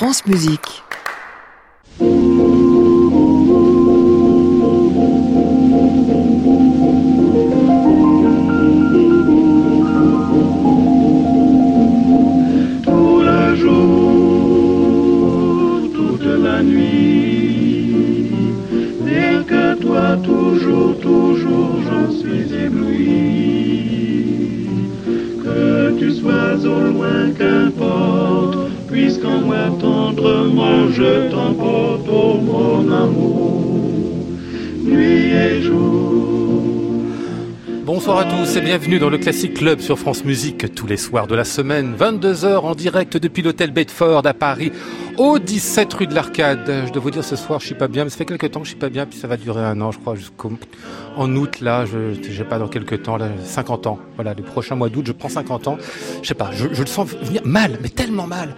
France Musique. Tous et bienvenue dans le Classic Club sur France Musique tous les soirs de la semaine, 22h en direct depuis l'hôtel Bedford à Paris, au 17 rue de l'Arcade. Je dois vous dire ce soir, je suis pas bien, mais ça fait quelques temps que je suis pas bien, puis ça va durer un an, je crois, jusqu'en août là, je j'ai pas dans quelques temps là, 50 ans. Voilà, le prochain mois d'août, je prends 50 ans. Je sais pas, je, je le sens venir mal, mais tellement mal.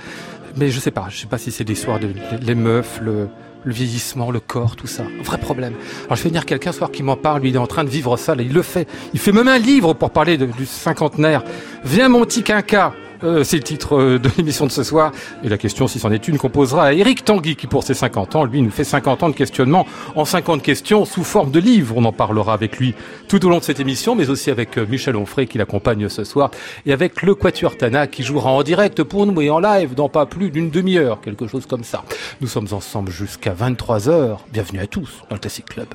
Mais je sais pas, je sais pas si c'est l'histoire de les meufs, le le vieillissement, le corps, tout ça. Un vrai problème. Alors je fais venir quelqu'un ce soir qui m'en parle, lui il est en train de vivre ça, il le fait. Il fait même un livre pour parler du cinquantenaire. Viens mon petit quinca Euh, c'est le titre euh, de l'émission de ce soir. Et la question, si c'en est une, qu'on posera à Eric Tanguy, qui pour ses 50 ans, lui, nous fait 50 ans de questionnement en 50 questions sous forme de livre. On en parlera avec lui tout au long de cette émission, mais aussi avec euh, Michel Onfray qui l'accompagne ce soir, et avec le Quatuor Tana qui jouera en direct pour nous et en live dans pas plus d'une demi-heure, quelque chose comme ça. Nous sommes ensemble jusqu'à 23h. Bienvenue à tous dans le Classic Club.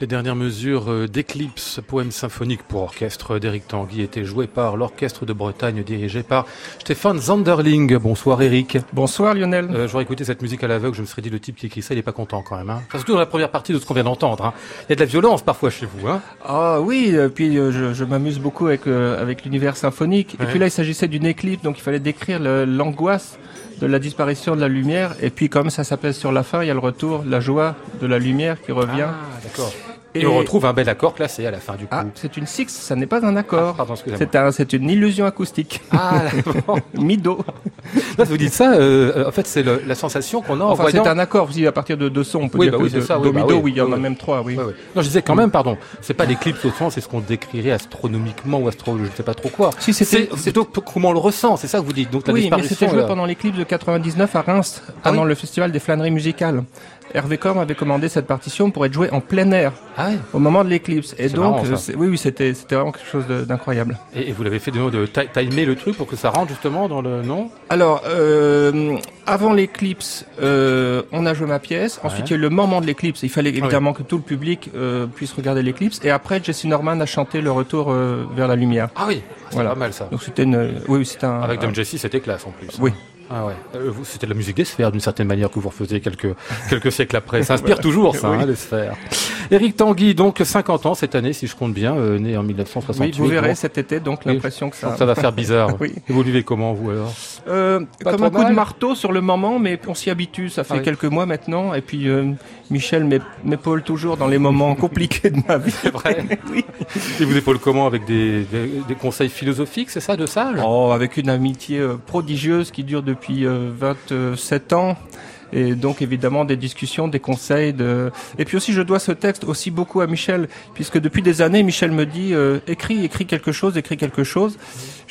Les dernières mesures euh, d'Eclipse, poème symphonique pour orchestre d'Éric Tanguy, étaient jouées par l'Orchestre de Bretagne dirigé par Stéphane Zanderling. Bonsoir Eric. Bonsoir Lionel. Euh, J'aurais écouté cette musique à l'aveugle, je me serais dit le type qui écrit ça, il est pas content quand même. Hein. Enfin, surtout dans la première partie de ce qu'on vient d'entendre. Hein. Il y a de la violence parfois chez vous. Hein. Ah oui, euh, puis euh, je, je m'amuse beaucoup avec, euh, avec l'univers symphonique. Ouais. Et puis là, il s'agissait d'une éclipse, donc il fallait décrire l'angoisse de la disparition de la lumière. Et puis comme ça s'appelle sur la fin, il y a le retour, la joie de la lumière qui revient. Ah, d'accord. Et... on retrouve un bel accord classé à la fin du coup. Ah, c'est une six, ça n'est pas un Ah, accord. pardon, excusez-moi. c'est un, c'est une illusion acoustique. Ah, d'accord. Mido. Là, vous dites ça, euh, en fait, c'est la sensation qu'on a en Enfin, voyant... c'est un accord. Si à partir de deux sons, on peut Oui, dire bah que oui, c'est de- ça, oui, do, bah mi, do, oui. oui, il y en a même trois, oui. Non, je disais quand même, pardon, c'est pas l'éclipse au sens, c'est ce qu'on décrirait astronomiquement ou astro, je ne sais pas trop quoi. Si, c'était- c'est plutôt comment on le ressent, c'est ça que vous dites. Donc la Oui, mais c'était joué pendant l'éclipse de 99 à Reims, Ah pendant oui le festival des flâneries musicales. Hervé Corm avait commandé cette partition pour être jouée en plein air Ah ouais. au moment de l'éclipse. Et donc, marrant, euh, oui, oui, c'était c'était vraiment quelque chose de- d'incroyable. Et, et vous l'avez fait de, de ti- timer le truc pour que ça rentre justement dans le non Alors, euh, avant l'éclipse, euh, on a joué ma pièce. Ensuite, Ouais. il y a eu le moment de l'éclipse. Il fallait Ah évidemment que tout le public euh, puisse regarder l'éclipse. Et après, Jesse Norman a chanté le retour vers la lumière. Ah oui, c'est Voilà. pas mal ça. Donc c'était une, oui, c'était un. Avec un- Dom Jesse, c'était classe en plus. Oui. Ah ouais. Euh, c'était de la musique des sphères d'une certaine manière que vous refaisiez quelques quelques siècles après. Ça inspire toujours ça, Oui. hein, les sphères. Éric Tanguy, donc 50 ans cette année, si je compte bien, euh, né en 1968. Oui, vous verrez Bon, cet été. Donc Oui. l'impression que ça. ça va faire bizarre. Oui. Et vous vivez comment vous alors? Euh, Pas comme un coup mal. de marteau sur le moment, mais on s'y habitue. Ça fait Ah oui. quelques mois maintenant. Et puis euh, Michel m'ép- m'épaule toujours dans les moments compliqués de ma vie. C'est vrai. Oui. Et vous épaule comment avec des, des, des conseils philosophiques, c'est ça, de sage Oh, avec une amitié prodigieuse qui dure depuis euh, 27 ans. Et donc évidemment des discussions, des conseils. De... Et puis aussi je dois ce texte aussi beaucoup à Michel, puisque depuis des années Michel me dit euh, écris, écris quelque chose, écris quelque chose.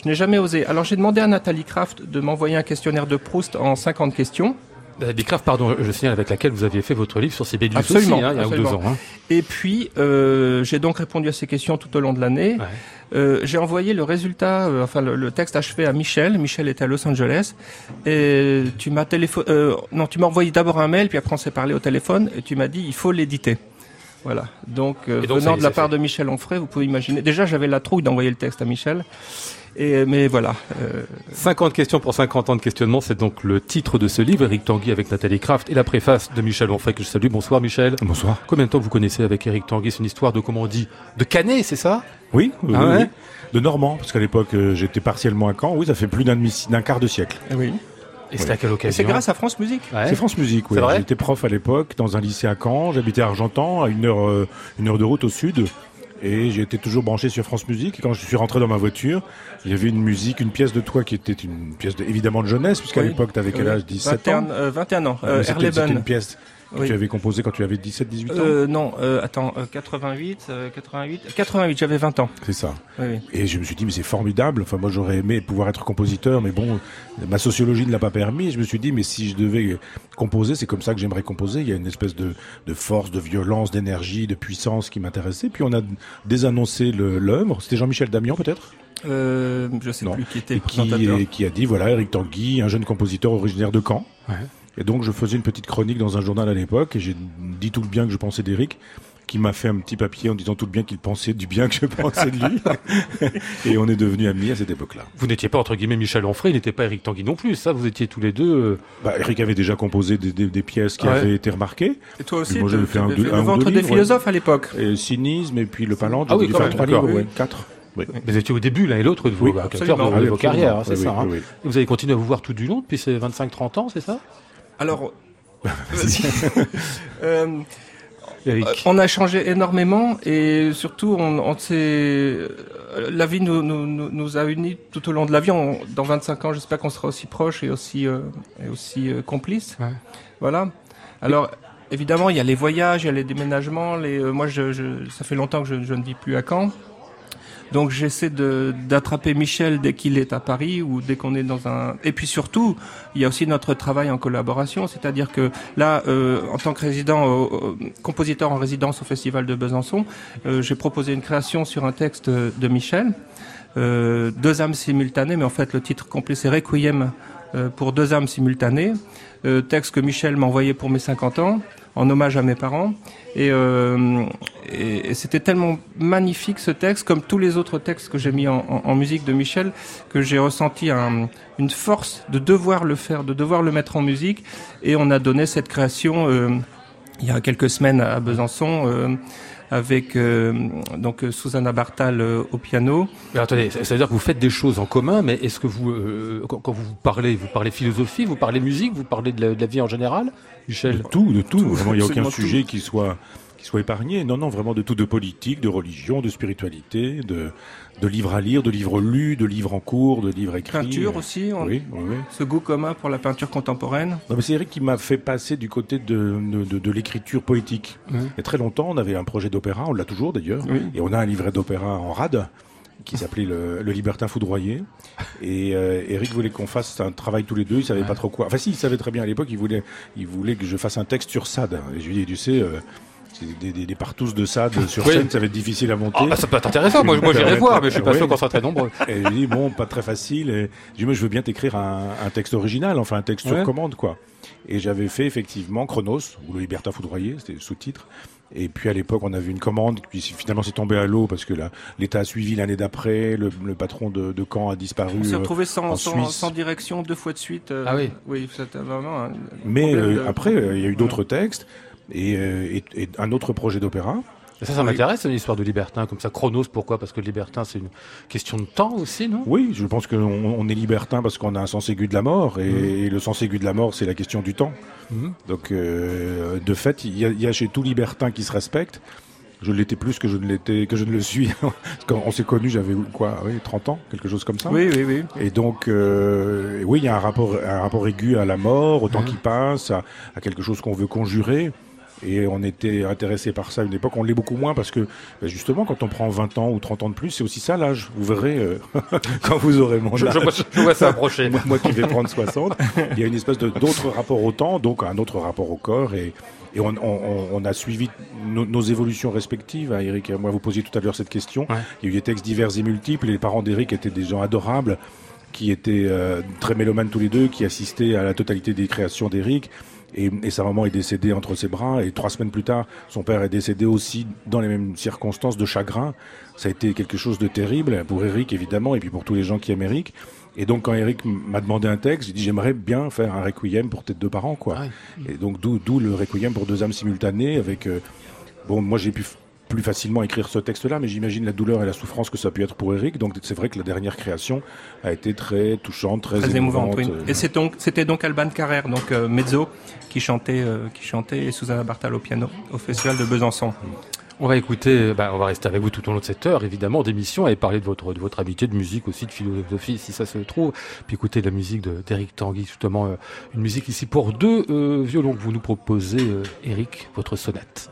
Je n'ai jamais osé. Alors j'ai demandé à Nathalie Kraft de m'envoyer un questionnaire de Proust en 50 questions. Euh, Bicraft, pardon, je signale avec laquelle vous aviez fait votre livre sur Sibelius Absolument, aussi, hein, il y a deux ans. hein. Et puis, euh, j'ai donc répondu à ces questions tout au long de l'année. Ouais. Euh, j'ai envoyé le résultat, euh, enfin le, le texte achevé à Michel. Michel était à Los Angeles. Et tu m'as téléphoné. Euh, non, tu m'as envoyé d'abord un mail, puis après on s'est parlé au téléphone, et tu m'as dit il faut l'éditer. Voilà. Donc, euh, donc, venant de la part fait. de Michel Onfray, vous pouvez imaginer. Déjà, j'avais la trouille d'envoyer le texte à Michel. Et mais voilà. Euh, 50 questions pour 50 ans de questionnement, c'est donc le titre de ce livre, Eric Tanguy avec Nathalie Kraft et la préface de Michel Onfray que je salue. Bonsoir Michel. Bonsoir. Combien de temps vous connaissez avec Eric Tanguy? C'est une histoire de, comment on dit, de Canet, c'est ça? Oui, oui, Ah oui, ouais? oui. De Normand, parce qu'à l'époque euh, j'étais partiellement à Caen. Oui, ça fait plus d'un demi- d'un quart de siècle. oui. Et c'était à quelle occasion c'est grâce à France Musique. Ouais. C'est France Musique, oui. C'est J'étais prof à l'époque dans un lycée à Caen. J'habitais à Argentan, à une heure, euh, une heure de route au sud. Et j'ai été toujours branché sur France Musique. Et quand je suis rentré dans ma voiture, il y avait une musique, une pièce de toi qui était une pièce de, évidemment de jeunesse, puisqu'à Oui. l'époque, tu avais quel âge? 17 ans? 21, euh, 21 ans. Euh, C'était une pièce que Oui. tu avais composée quand tu avais 17-18 ans Euh, non, euh, attends, euh, 88, euh, 88, 88, j'avais 20 ans. C'est ça. Oui. Et je me suis dit, mais c'est formidable. Enfin, moi, j'aurais aimé pouvoir être compositeur, mais bon, ma sociologie ne l'a pas permis. Je me suis dit, mais si je devais composer, c'est comme ça que j'aimerais composer. Il y a une espèce de, de force, de violence, d'énergie, de puissance qui m'intéressait. Puis on a désannoncé l'œuvre. C'était Jean-Michel Damian, peut-être? Euh, je sais Non. plus qui était Et le qui, et qui a dit, voilà, Eric Tanguy, un jeune compositeur originaire de Caen. Ouais. Et donc, je faisais une petite chronique dans un journal à l'époque, et j'ai dit tout le bien que je pensais d'Eric qui m'a fait un petit papier en disant tout le bien qu'il pensait du bien que je pensais de lui. et on est devenus amis à cette époque-là. Vous n'étiez pas, entre guillemets, Michel Onfray, il n'était pas Eric Tanguy non plus, ça, vous étiez tous les deux... euh, Bah, Eric avait déjà composé des, des- des pièces qui Ouais. avaient été remarquées. Et toi aussi, Moi, j'avais fait un deux- un le ou ventre deux des livres, philosophes à l'époque. Et cynisme, et puis le palanque, Ah oui, dû faire trois livres, oui. ouais, quatre. Oui. Vous étiez au début, l'un et l'autre, de vos, Oui, bah, de, Ah vos absolument. carrières, hein, c'est Oui, ça. oui, hein. Vous avez continué à vous voir tout du long depuis ces 25-30 ans, c'est ça? Alors, euh, Eric on a changé énormément et surtout, on, on s'est, euh, la vie nous, nous, nous, a unis tout au long de la vie. On- dans 25 ans, j'espère qu'on sera aussi proches et aussi, euh, et aussi euh, complices. Ouais. Voilà. Alors, évidemment, il y a les voyages, il y a les déménagements. Les, euh, moi, je, je, ça fait longtemps que je, je ne vis plus à Caen. Donc j'essaie de d'attraper Michel dès qu'il est à Paris ou dès qu'on est dans un. Et puis surtout, il y a aussi notre travail en collaboration, c'est-à-dire que là, euh, en tant que résident, au- au- compositeur en résidence au Festival de Besançon, euh, j'ai proposé une création sur un texte de Michel, euh, deux âmes simultanées, mais en fait le titre complet c'est Requiem euh, pour deux âmes simultanées, euh, texte que Michel m'a envoyé pour mes 50 ans. En hommage à mes parents. Et, euh, et, c'était tellement magnifique ce texte, comme tous les autres textes que j'ai mis en, musique de Michel, que j'ai ressenti un, une force de devoir le faire, de devoir le mettre en musique. Et on a donné cette création euh, il y a quelques semaines à Besançon. Euh, avec euh, donc Susanna Bartal euh, au piano. Mais attendez, ça veut dire que vous faites des choses en commun, mais est-ce que vous, euh, quand, quand, vous parlez, vous parlez philosophie, vous parlez musique, vous parlez de la, de la vie en général, Michel? De tout, de tout. tout vraiment, il n'y a aucun sujet tout. qui soit qui soit épargné. Non, non, vraiment de tout, de politique, de religion, de spiritualité, de, de livres à lire, de livres lus, de livres en cours, de livres écrits. Peinture aussi, on... oui, ce goût commun pour la peinture contemporaine. C'est Eric qui m'a fait passer du côté de, de, de, de l'écriture poétique. Oui. Il y a très longtemps, on avait un projet d'opéra, on l'a toujours d'ailleurs, oui. et on a un livret d'opéra en rade qui s'appelait le, le, Libertin foudroyé. Et euh, Eric voulait qu'on fasse un travail tous les deux. Il savait ouais. pas trop quoi. Enfin, si, il savait très bien à l'époque. Il voulait, il voulait que je fasse un texte sur Sade. Et je lui ai dit, tu sais. Euh, des, des, des, partous de Sade sur oui. scène, ça va être difficile à monter. Ah bah ça peut être intéressant. Moi, moi j'irai voir, mais je suis pas oui. sûr qu'on soit très nombreux. Et il dit bon, pas très facile. Et je dis moi, je veux bien t'écrire un, un, texte original, enfin un texte ouais. sur commande, quoi. Et j'avais fait effectivement Chronos ou le Libertin foudroyé, c'était sous-titre. Et puis à l'époque, on avait une commande, puis finalement c'est tombé à l'eau parce que l'État a suivi l'année d'après, le, le, patron de, de Caen a disparu. On s'est retrouvé sans, sans, sans, direction deux fois de suite. Euh, ah oui. Oui, c'était vraiment. Un Mais euh, de... après, euh, il y a eu d'autres textes et, et, et, un autre projet d'opéra. Ça, ça m'intéresse, l'histoire de libertin, comme ça. Chronos, pourquoi? Parce que le libertin, c'est une question de temps aussi, non? Oui, je pense qu'on on est libertin parce qu'on a un sens aigu de la mort, et, mmh. et le sens aigu de la mort, c'est la question du temps. Mmh. Donc, euh, de fait, il y, a, il y, a chez tout libertin qui se respecte. Je l'étais plus que je ne l'étais, que je ne le suis. Quand on s'est connu, j'avais quoi, oui, 30 ans, quelque chose comme ça. Oui, oui, oui. Et donc, euh, oui, il y a un rapport, un rapport aigu à la mort, au temps mmh. qui passe, à, à quelque chose qu'on veut conjurer. Et on était intéressé par ça à une époque. On l'est beaucoup moins parce que, ben justement, quand on prend 20 ans ou 30 ans de plus, c'est aussi ça l'âge. Vous verrez euh, quand vous aurez mon âge. Je, je, je vois ça approcher. moi, moi, qui vais prendre 60, il y a une espèce de d'autres rapports au temps, donc un autre rapport au corps. Et, et on, on, on a suivi nos, nos, évolutions respectives. Hein, Eric et moi, vous posiez tout à l'heure cette question. Ouais. Il y a eu des textes divers et multiples. Les parents d'Eric étaient des gens adorables qui étaient euh, très mélomanes tous les deux, qui assistaient à la totalité des créations d'Eric. Et, et, sa maman est décédée entre ses bras. Et trois semaines plus tard, son père est décédé aussi dans les mêmes circonstances de chagrin. Ça a été quelque chose de terrible pour Eric, évidemment, et puis pour tous les gens qui aiment Eric. Et donc, quand Eric m'a demandé un texte, j'ai dit j'aimerais bien faire un requiem pour tes deux parents, quoi. Ah oui. Et donc, d'où le requiem pour deux âmes simultanées avec. Euh, bon, moi, j'ai pu plus facilement écrire ce texte-là, mais j'imagine la douleur et la souffrance que ça a pu être pour Eric. Donc c'est vrai que la dernière création a été très touchante, très, très émouvante. émouvante oui. Et c'est donc c'était donc Alban Carrère, donc euh, mezzo, qui chantait, euh, qui chantait et Susanna Bartal au piano au festival de Besançon. On va écouter, bah, on va rester avec vous tout au long de cette heure, évidemment, d'émission, et parler de votre, de votre habitude de musique aussi, de philosophie, si ça se trouve, puis écouter de la musique d'Eric Tanguy, justement, euh, une musique ici pour deux euh, violons que vous nous proposez, euh, Eric, votre sonate.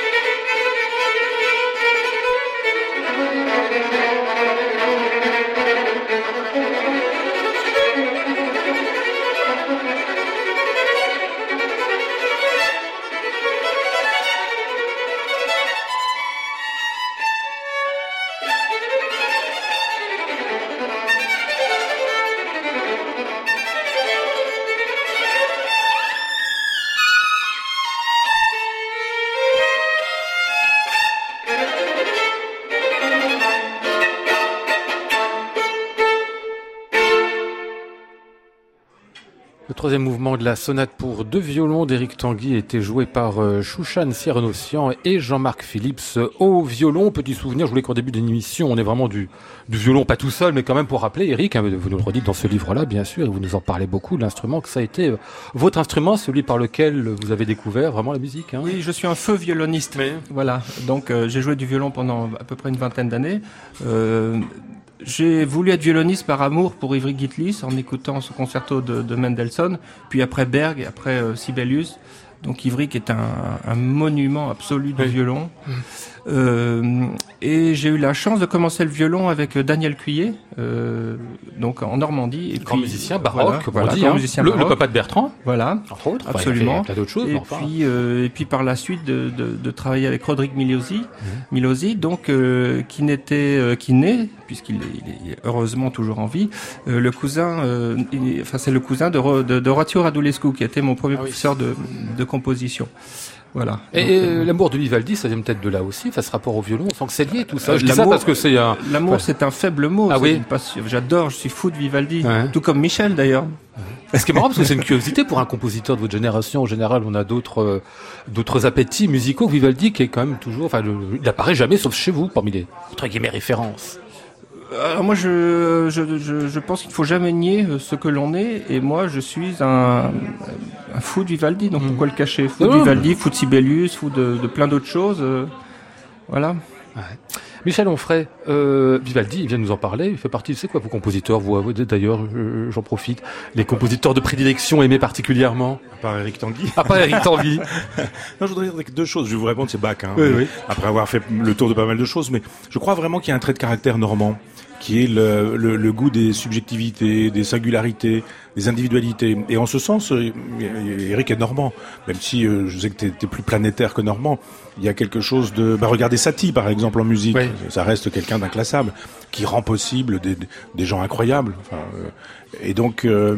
troisième mouvement de la sonate pour deux violons d'Éric Tanguy était joué par euh, Chouchan Ciernossian et Jean-Marc Phillips au violon. Petit souvenir, je voulais qu'au début de l'émission, on est vraiment du, du violon, pas tout seul, mais quand même pour rappeler, Eric, hein, vous nous le redites dans ce livre-là, bien sûr, et vous nous en parlez beaucoup, l'instrument, que ça a été euh, votre instrument, celui par lequel vous avez découvert vraiment la musique. Hein. Oui, je suis un feu violoniste. Voilà, donc euh, j'ai joué du violon pendant à peu près une vingtaine d'années. J'ai voulu être violoniste par amour pour Ivry Gitlis en écoutant ce concerto de, Mendelssohn, puis après Berg, après euh, Sibelius. Donc Ivry qui est un, un monument absolu du violon. Mmh. Euh, et j'ai eu la chance de commencer le violon avec Daniel Cuillet, euh, donc en Normandie. Et grand musicien baroque, voilà, dit, hein. musicien le, papa de Bertrand. Voilà, entre autres. Absolument. d'autres choses. Et puis, euh, et puis par la suite de, de, de travailler avec Rodrigue Milosi, mmh. Milosi, donc euh, qui n'était, euh, qui naît, puisqu'il est, est, heureusement toujours en vie, euh, le cousin, enfin c'est le cousin de, de, de Radulescu, qui était mon premier ah professeur de, de composition. Voilà. Et, euh, l'amour de Vivaldi, ça vient peut-être de là aussi, enfin, ce rapport au violon, on sent que c'est lié tout ça. Je dis ça parce que c'est un... L'amour, c'est un faible mot. Ah oui. J'adore, je suis fou de Vivaldi. Tout comme Michel, d'ailleurs. Ce qui est marrant, parce que c'est une curiosité pour un compositeur de votre génération. En général, on a d'autres, euh, d'autres appétits musicaux. Vivaldi, qui est quand même toujours, enfin, il apparaît jamais, sauf chez vous, parmi les, entre guillemets, références. Alors moi, je, je, je, je pense qu'il faut jamais nier euh, ce que l'on est. Et moi, je suis un, un fou de Vivaldi. Donc pourquoi le cacher? Fou de Vivaldi, fou de Sibelius, fou de, de plein d'autres choses. Euh, voilà. Ouais. Michel Onfray, euh, Vivaldi, il vient de nous en parler. Il fait partie, c'est quoi vos compositeurs Vous, vous d'ailleurs, j'en profite, les compositeurs de prédilection aimés particulièrement. À part Eric Tanguy. À part Eric Tanguy. non, je voudrais dire deux choses. Je vais vous répondre, c'est Bach. Hein, oui, oui. Après avoir fait le tour de pas mal de choses, mais je crois vraiment qu'il y a un trait de caractère normand qui est le, le, le, goût des subjectivités, des singularités, des individualités. Et en ce sens, euh, Eric est normand, même si euh, je sais que tu es, plus planétaire que normand. Il y a quelque chose de... Bah, regardez Satie, par exemple, en musique. Oui. Ça reste quelqu'un d'inclassable, qui rend possible des, des gens incroyables. Enfin, euh, et donc, euh,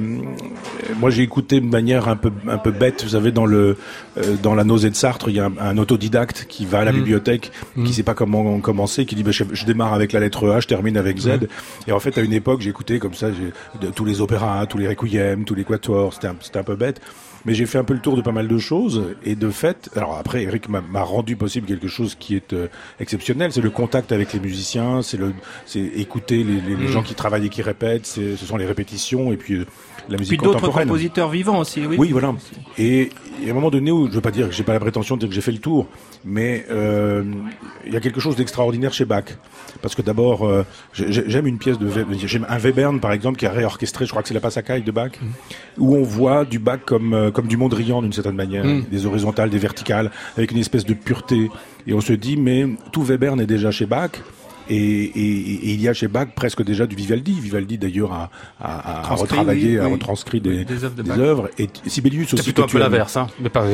moi, j'ai écouté de manière un peu un peu bête. Vous savez, dans le euh, dans la nausée de Sartre, il y a un, un autodidacte qui va à la mmh. bibliothèque, mmh. qui sait pas comment commencer, qui dit bah, je, je, démarre avec la lettre A, je termine avec Z. Mmh. Et en fait, à une époque, j'ai écouté comme ça de, tous les opéras, tous les requiem, tous les quatuors. C'était un, c'était un peu bête mais j'ai fait un peu le tour de pas mal de choses et de fait, alors après Eric m'a rendu possible quelque chose qui est euh, exceptionnel, c'est le contact avec les musiciens, c'est le, c'est écouter les, les, les mmh. gens qui travaillent et qui répètent, ce sont les répétitions et puis euh, la musique Puis d'autres compositeurs vivants aussi, oui. Oui, voilà. Et, et, à un moment donné où, je veux pas dire que j'ai pas la prétention de dire que j'ai fait le tour, mais euh, il y a quelque chose d'extraordinaire chez Bach. Parce que d'abord, euh, j'aime une pièce de, j'aime un Webern par exemple qui a réorchestré, je crois que c'est la Passacaille de Bach, où on voit du Bach comme euh, comme du Mondrian d'une certaine manière, mmh. des horizontales, des verticales, avec une espèce de pureté. Et on se dit, mais tout Webern est déjà chez Bach. Et, et, et, il y a chez Bach presque déjà du Vivaldi. Vivaldi d'ailleurs a, a, a retravaillé, oui, a retranscrit des, des, œuvres, de des œuvres. Et Sibelius aussi. C'est plutôt un peu l'inverse, hein. Mais pas,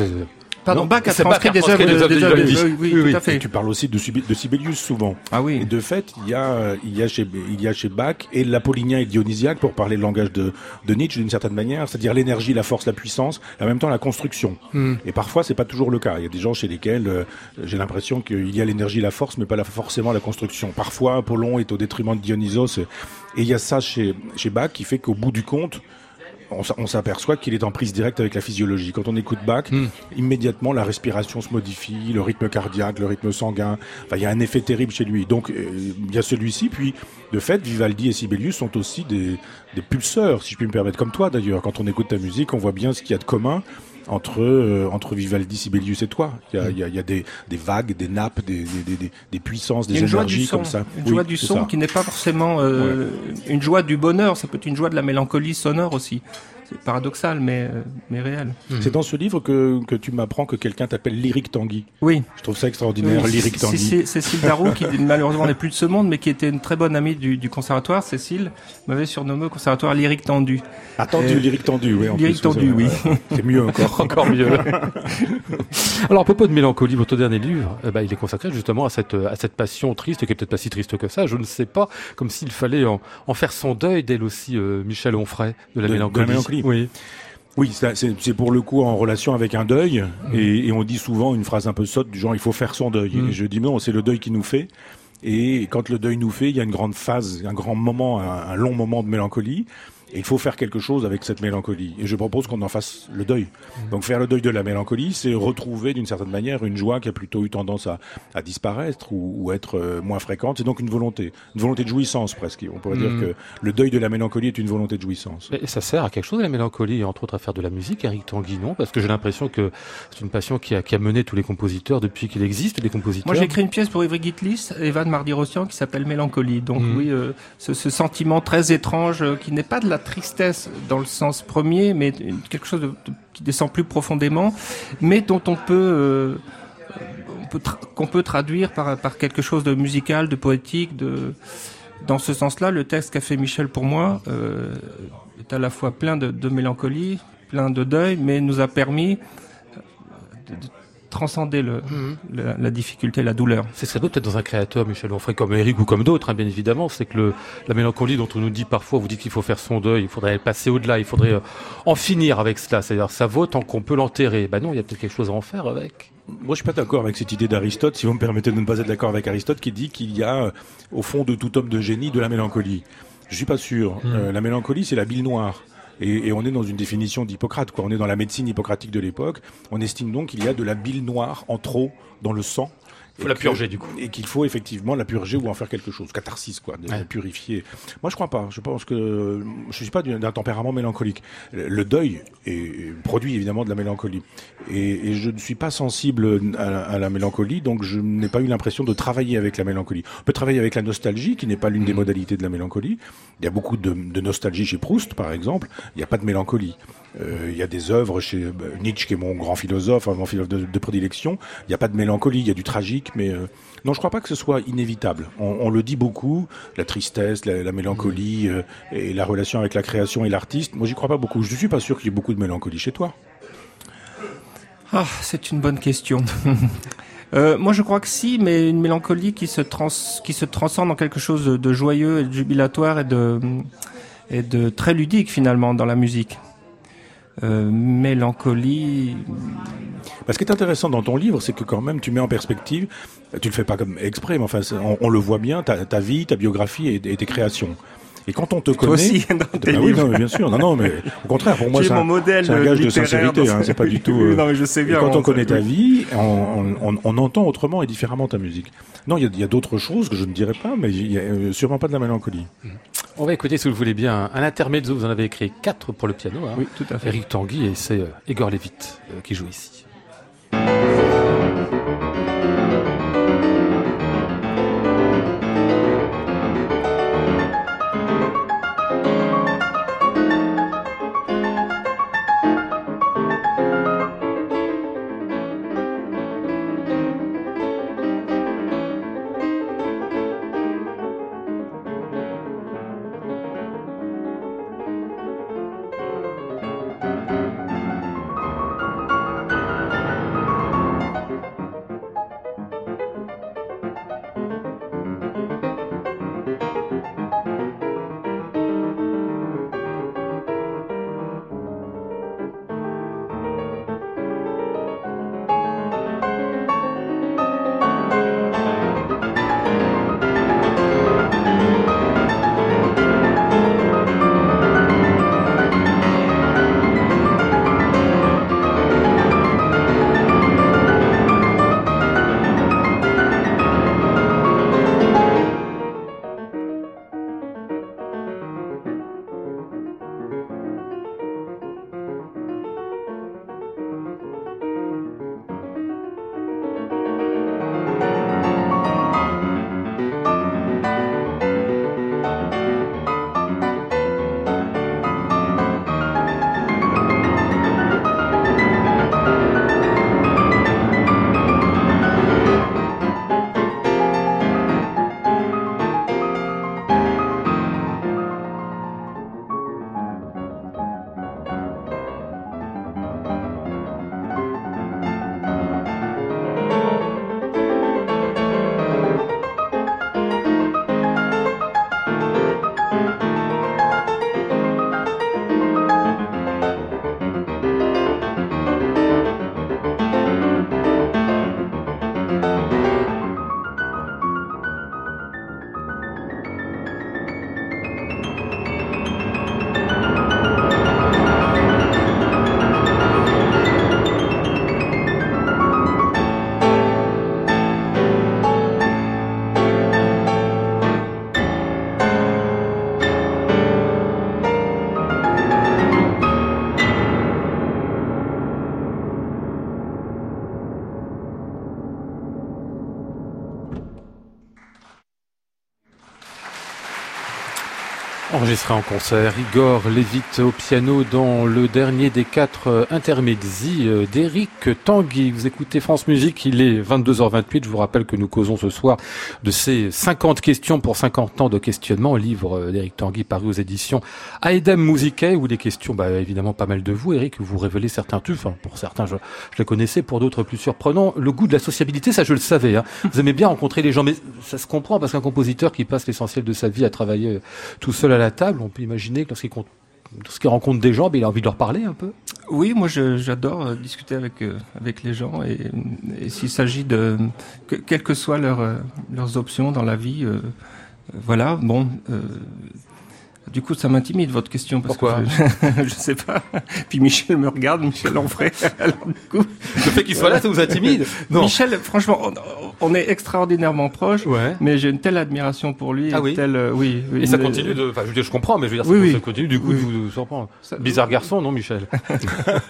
Pardon, Bach a transcrit des œuvres de, de, de, oui, oui, tout à fait. Tu parles aussi de, de Sibelius souvent. Ah oui. Et de fait, il y a, il y a chez, il y a chez Bach et l'apollinien et dionysiaque pour parler le langage de, de Nietzsche d'une certaine manière, c'est-à-dire l'énergie, la force, la puissance, et en même temps la construction. Hmm. Et parfois, c'est pas toujours le cas. Il y a des gens chez lesquels euh, j'ai l'impression qu'il y a l'énergie, la force, mais pas la, forcément la construction. Parfois, Apollon est au détriment de Dionysos. Et il y a ça chez, chez Bach qui fait qu'au bout du compte, on s'aperçoit qu'il est en prise directe avec la physiologie. Quand on écoute Bach, mm. immédiatement la respiration se modifie, le rythme cardiaque, le rythme sanguin. Enfin, il y a un effet terrible chez lui. Donc, euh, il y a celui-ci. Puis, de fait, Vivaldi et Sibelius sont aussi des, des pulseurs, si je puis me permettre, comme toi d'ailleurs. Quand on écoute ta musique, on voit bien ce qu'il y a de commun entre euh, entre Vivaldi, Sibelius et toi. Il y a, il y a, il y a des, des, vagues, des nappes, des, des, des, puissances, des énergies comme ça. Une oui, joie du son ça. qui n'est pas forcément euh, ouais. une joie du bonheur. Ça peut être une joie de la mélancolie sonore aussi. C'est paradoxal, mais, euh, mais réel. C'est dans ce livre que, que tu m'apprends que quelqu'un t'appelle Lyric Tanguy. Oui. Je trouve ça extraordinaire, Oui, Lyric Tanguy. c'est Cécile Darroux, qui malheureusement n'est plus de ce monde, mais qui était une très bonne amie du, du conservatoire. Cécile m'avait surnommé au conservatoire Lyrique Tendu. Attendu, Euh, Lyric Tendu, oui. en Lyric plus, Tendu, c'est- oui. C'est mieux encore. Encore mieux. Alors, à propos de mélancolie, votre dernier livre, eh ben, il est consacré justement à cette, à cette passion triste, qui est peut-être pas si triste que ça, je ne sais pas, comme s'il fallait en, en faire son deuil d'elle aussi, euh, Michel Onfray, de la De- de la mélancolie. Oui. Oui, c'est pour le coup en relation avec un deuil, Mm. et, et on dit souvent une phrase un peu sotte du genre il faut faire son deuil. Mm. Et je dis non, c'est le deuil qui nous fait. Et quand le deuil nous fait, il y a une grande phase, un grand moment, un, un long moment de mélancolie. Et il faut faire quelque chose avec cette mélancolie. Et je propose qu'on en fasse le deuil. Mm. Donc faire le deuil de la mélancolie, c'est retrouver d'une certaine manière une joie qui a plutôt eu tendance à, à disparaître ou, ou être euh, moins fréquente. C'est donc une volonté, une volonté de jouissance presque. On pourrait dire que le deuil de la mélancolie est une volonté de jouissance. Et ça sert à quelque chose, la mélancolie, et entre autres à faire de la musique, Eric Tanguy, non? Parce que j'ai l'impression que c'est une passion qui a, qui a mené tous les compositeurs depuis qu'il existe, les compositeurs. Moi, j'ai écrit une pièce pour Ivry Gitlis, Evan Mardi-Rossian, qui s'appelle Mélancolie. Donc Mhm. oui, euh, ce, ce sentiment très étrange, euh, qui n'est pas de la tristesse dans le sens premier, mais quelque chose qui descend plus profondément, mais dont on peut... euh, qu'on peut traduire par, quelque chose de musical, de poétique, de dans ce sens-là, le texte qu'a fait Michel pour moi euh, est à la fois plein de, de mélancolie, plein de deuil, mais nous a permis de transcender le, Mhm. la, la difficulté, la douleur. C'est ce peut-être dans un créateur, Michel Onfray, comme Eric ou comme d'autres, hein, bien évidemment, c'est que le, la mélancolie dont on nous dit parfois, vous dites qu'il faut faire son deuil, il faudrait passer au-delà, il faudrait euh, en finir avec cela, c'est-à-dire ça vaut tant qu'on peut l'enterrer. Ben non, il y a peut-être quelque chose à en faire avec. Moi, je suis pas d'accord avec cette idée d'Aristote, si vous me permettez de ne pas être d'accord avec Aristote, qui dit qu'il y a, euh, au fond de tout homme de génie, de la mélancolie. Je suis pas sûr. Euh, la mélancolie, c'est la bile noire. Et, on est dans une définition d'Hippocrate. On est dans la médecine hippocratique de l'époque. On estime donc qu'il y a de la bile noire en trop dans le sang. Faut la que- purger, du coup. Et qu'il faut effectivement la purger ou en faire quelque chose. Catharsis, quoi. De la Ouais. purifier. Moi, je crois pas. Je pense que je suis pas d'un tempérament mélancolique. Le deuil est, produit évidemment de la mélancolie. Et, et je ne suis pas sensible à, la- à la mélancolie, donc je n'ai pas eu l'impression de travailler avec la mélancolie. On peut travailler avec la nostalgie, qui n'est pas l'une des modalités de la mélancolie. Il y a beaucoup de, de nostalgie chez Proust, par exemple. Il n'y a pas de mélancolie. Euh, il y a des œuvres chez bah, Nietzsche, qui est mon grand philosophe, hein, mon philosophe de, de prédilection. Il n'y a pas de mélancolie, il y a du tragique, mais euh, non, je crois pas que ce soit inévitable. On, on le dit beaucoup, la tristesse, la, la mélancolie euh, et la relation avec la création et l'artiste. Moi, j'y crois pas beaucoup. Je suis pas sûr qu'il y ait beaucoup de mélancolie chez toi. Ah, c'est une bonne question. Euh, moi, je crois que si, mais une mélancolie qui se trans, qui se transcende en quelque chose de, de joyeux et de jubilatoire et de, et de très ludique finalement dans la musique. Euh, mélancolie. Parce qui est intéressant dans ton livre, c'est que quand même tu mets en perspective, tu le fais pas comme exprès, mais enfin on, le voit bien, ta, vie, ta biographie et tes créations. Et quand on te connaît, Toi aussi, dans tes Bah oui, livres. non, mais bien sûr, non, non, mais au contraire, pour moi c'est un, modèle un gage de sincérité, hein, ce- c'est pas du tout. Euh, non, mais je sais et bien. quand on on- connaît ta vie, on, on, on entend autrement et différemment ta musique. Non, il y a, d'autres choses que je ne dirais pas, mais il y a euh, sûrement pas de la mélancolie. On va écouter, si vous le voulez bien, un intermezzo. Vous en avez écrit quatre pour le piano. Hein. Oui, tout à fait. Eric Tanguy et c'est euh, Igor Levit euh, qui joue ici. Enregistré en concert, Igor Lévite au piano dans le dernier des quatre euh, intermédiaires euh, d'Éric Tanguy. Vous écoutez France Musique, il est 22h28. Je vous rappelle que nous causons ce soir de ces 50 questions pour 50 ans de questionnement, livre euh, d'Éric Tanguy paru aux éditions Aedem Musicae, où les questions, bah, évidemment pas mal de vous, Éric, vous révélez certains tufs. Enfin, pour certains, je, je, les connaissais, pour d'autres plus surprenants. Le goût de la sociabilité, ça je le savais. Hein. Vous aimez bien rencontrer les gens, mais ça se comprend parce qu'un compositeur qui passe l'essentiel de sa vie à travailler tout seul à la on peut imaginer que lorsqu'il rencontre des gens, ben, il a envie de leur parler un peu. Oui, moi j'adore euh, discuter avec euh, avec les gens et, s'il s'agit de que, quelles que soient leurs euh, leurs options dans la vie, voilà. Bon, du coup, ça m'intimide votre question. Parce Pourquoi que je, je sais pas. Puis Michel me regarde, Michel Onfray. Alors, du coup, le fait qu'il soit là, ça vous intimide? Non. Michel, franchement, on, on est extraordinairement proches. Ouais. Mais j'ai une telle admiration pour lui. Ah oui. Telle, euh, oui, oui. Et ça continue de. Enfin, je veux dire, je comprends, mais je veux dire, Oui, ça, oui. ça continue du coup Oui. de vous vous surprendre. Bizarre garçon, non, Michel?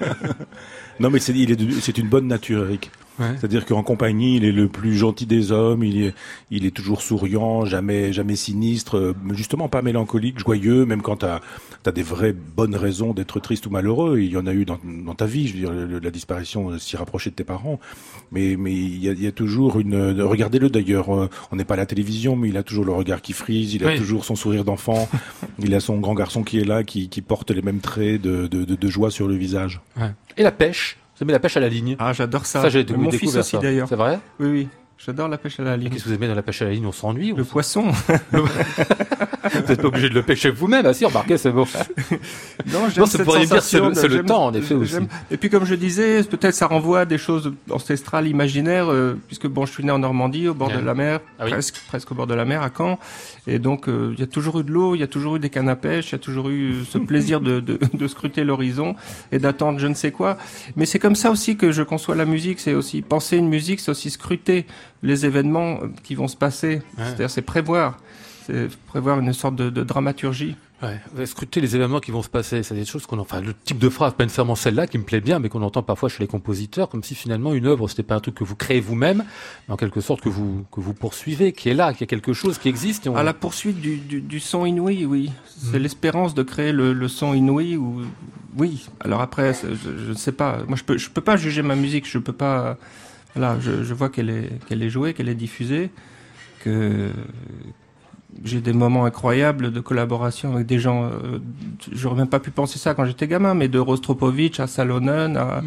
Non, mais c'est il est de- c'est une bonne nature, Eric. Ouais. C'est-à-dire qu'en compagnie, il est le plus gentil des hommes. Il est, il est toujours souriant, jamais, jamais sinistre, euh, justement pas mélancolique, joyeux, même quand t'as as des vraies bonnes raisons d'être triste ou malheureux. Il y en a eu dans, dans ta vie, je veux dire, le- la disparition euh, si rapprochée de tes parents. Mais, mais il y a, il y a toujours une. euh, Regardez-le d'ailleurs. euh, On n'est pas à la télévision, mais il a toujours le regard qui frise. Il a Oui. toujours son sourire d'enfant. il a son grand garçon qui est là, qui, qui porte les mêmes traits de, de, de, de joie sur le visage. Ouais. Et la pêche? Vous aimez la pêche à la ligne Ah, j'adore ça. Ça, j'ai Mon fils aussi ça. d'ailleurs. C'est vrai? Oui, oui. J'adore la pêche à la ligne. Qu'est-ce que vous aimez dans la pêche à la ligne? On s'ennuie Le on- poisson. Vous n'êtes pas obligé de le pêcher vous-même, ah si, remarquez, c'est bon. Non, Non, ça pourrait dire c'est le- temps, en effet, aussi. Et puis comme je disais, peut-être ça renvoie à des choses ancestrales, imaginaires, euh, puisque bon, je suis né en Normandie, au bord de la mer, Ah oui. presque, presque au bord de la mer, à Caen. Et donc, euh, il y a toujours eu de l'eau, il y a toujours eu des cannes à pêche, il y a toujours eu ce plaisir de, de, de scruter l'horizon et d'attendre je ne sais quoi. Mais c'est comme ça aussi que je conçois la musique, c'est aussi penser une musique, c'est aussi scruter les événements euh, qui vont se passer. C'est-à-dire, c'est prévoir. C'est prévoir une sorte de, de dramaturgie. Ouais, scruté les événements qui vont se passer. C'est des choses qu'on, enfin, le type de phrase, pas nécessairement celle-là, qui me plaît bien, mais qu'on entend parfois chez les compositeurs, comme si finalement une œuvre, c'était pas un truc que vous créez vous-même, mais en quelque sorte que vous, que vous poursuivez, qui est là, qui a quelque chose qui existe. Et on... À la poursuite du, du, du son inouï, oui. C'est Mm. l'espérance de créer le, le son inouï ou oui. Alors après, je ne sais pas. Moi, je peux, je peux pas juger ma musique. Je peux pas. Voilà, je, je vois qu'elle est, qu'elle est jouée, qu'elle est diffusée, que j'ai des moments incroyables de collaboration avec des gens. Euh, J'aurais même pas pu penser ça quand j'étais gamin, mais de Rostropovitch à Salonen, à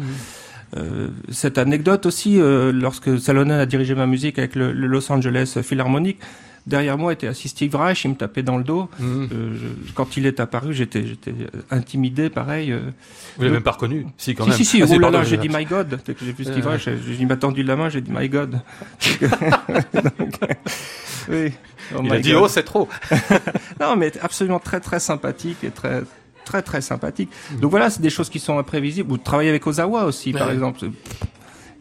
euh, cette anecdote aussi, euh, lorsque Salonen a dirigé ma musique avec le, le Los Angeles Philharmonic, derrière moi était assis Steve Reich, il me tapait dans le dos. Mhm. Euh, je- quand il est apparu, j'étais j'étais intimidé, pareil. euh. Vous l'avez même pas reconnu? Si, quand si, même. si, si, Ah, oh là là, j'ai dit My God. J'ai vu Steve Euh. Reich, il m'a tendu la main, j'ai dit My God. Donc, oui. Oh Il a dit, God. oh, c'est trop. Non, mais absolument très très sympathique et très très très sympathique. Donc voilà, c'est des choses qui sont imprévisibles. Ou travailler avec Ozawa aussi, par exemple.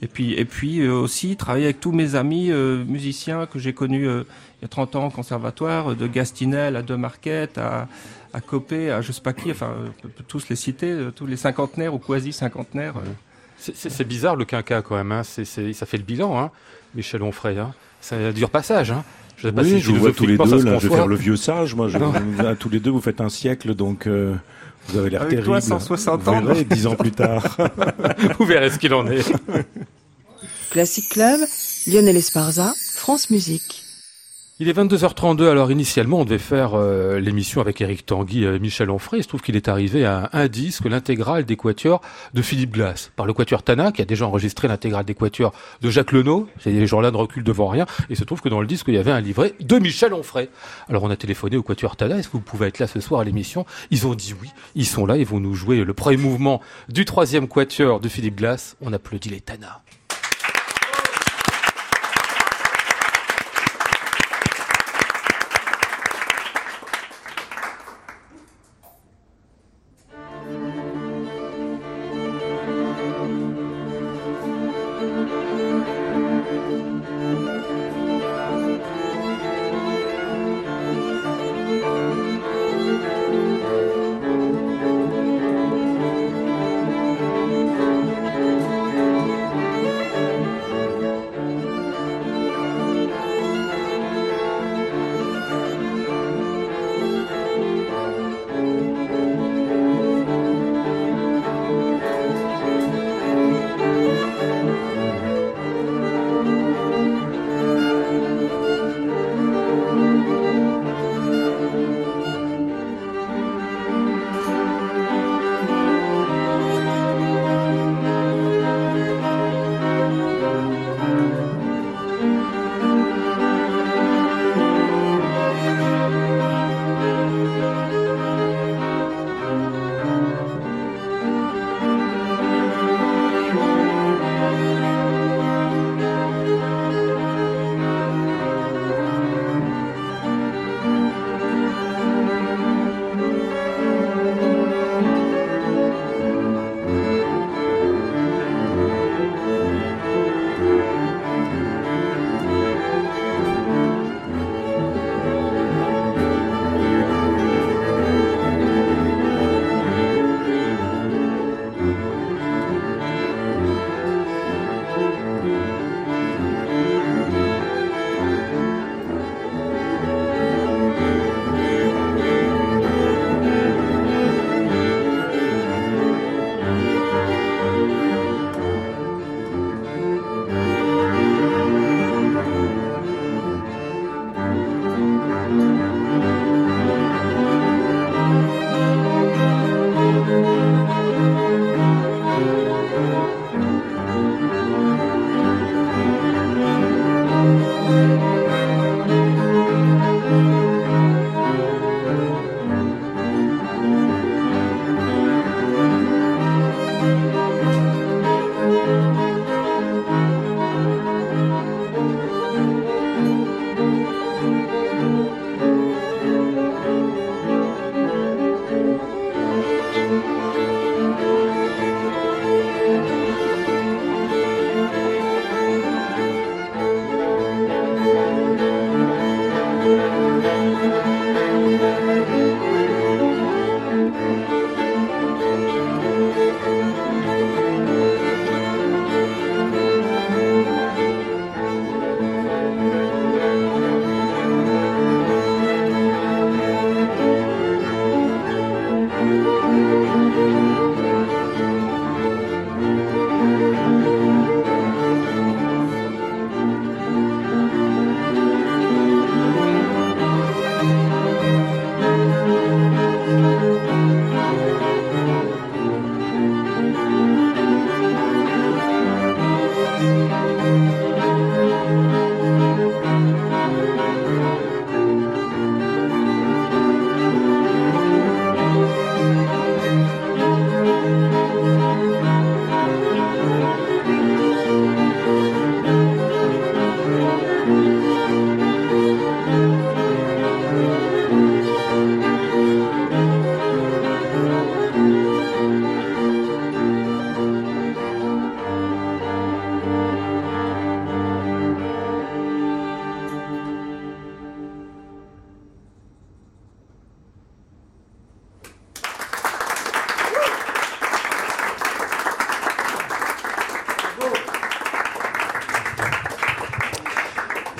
Et puis et puis euh, aussi travailler avec tous mes amis euh, musiciens que j'ai connus euh, il y a 30 ans au conservatoire, de Gastinel à De Marquette à à Copé, à je sais pas qui, enfin on peut tous les citer, euh, tous les cinquantenaires ou quasi cinquantenaires. euh. C'est- bizarre le quinquas quand même. Hein. C'est c'est- ça fait le bilan, hein. Michel Onfray. Hein. C'est un dur passage. Hein. Je sais pas oui, si je vous vois tous les deux, je vais faire le vieux sage, moi, je, à tous les deux, vous faites un siècle, donc euh, vous avez l'air Avec terrible. toi, 160 Vous ans. verrez, dix ans plus tard. Vous verrez ce qu'il en est. Classic Club, Lionel Esparza, France Musique. Il est 22h32, alors initialement on devait faire euh, l'émission avec Eric Tanguy et Michel Onfray. Il se trouve qu'il est arrivé à un disque, l'intégrale des quatuors de Philippe Glass, par le quatuor Tana, qui a déjà enregistré l'intégrale des quatuors de Jacques Lenot. Ces gens-là ne reculent devant rien. Et il se trouve que dans le disque, il y avait un livret de Michel Onfray. Alors on a téléphoné au quatuor Tana, est-ce que vous pouvez être là ce soir à l'émission? Ils ont dit oui, ils sont là, ils vont nous jouer le premier mouvement du troisième quatuor de Philippe Glass. On applaudit les Tana.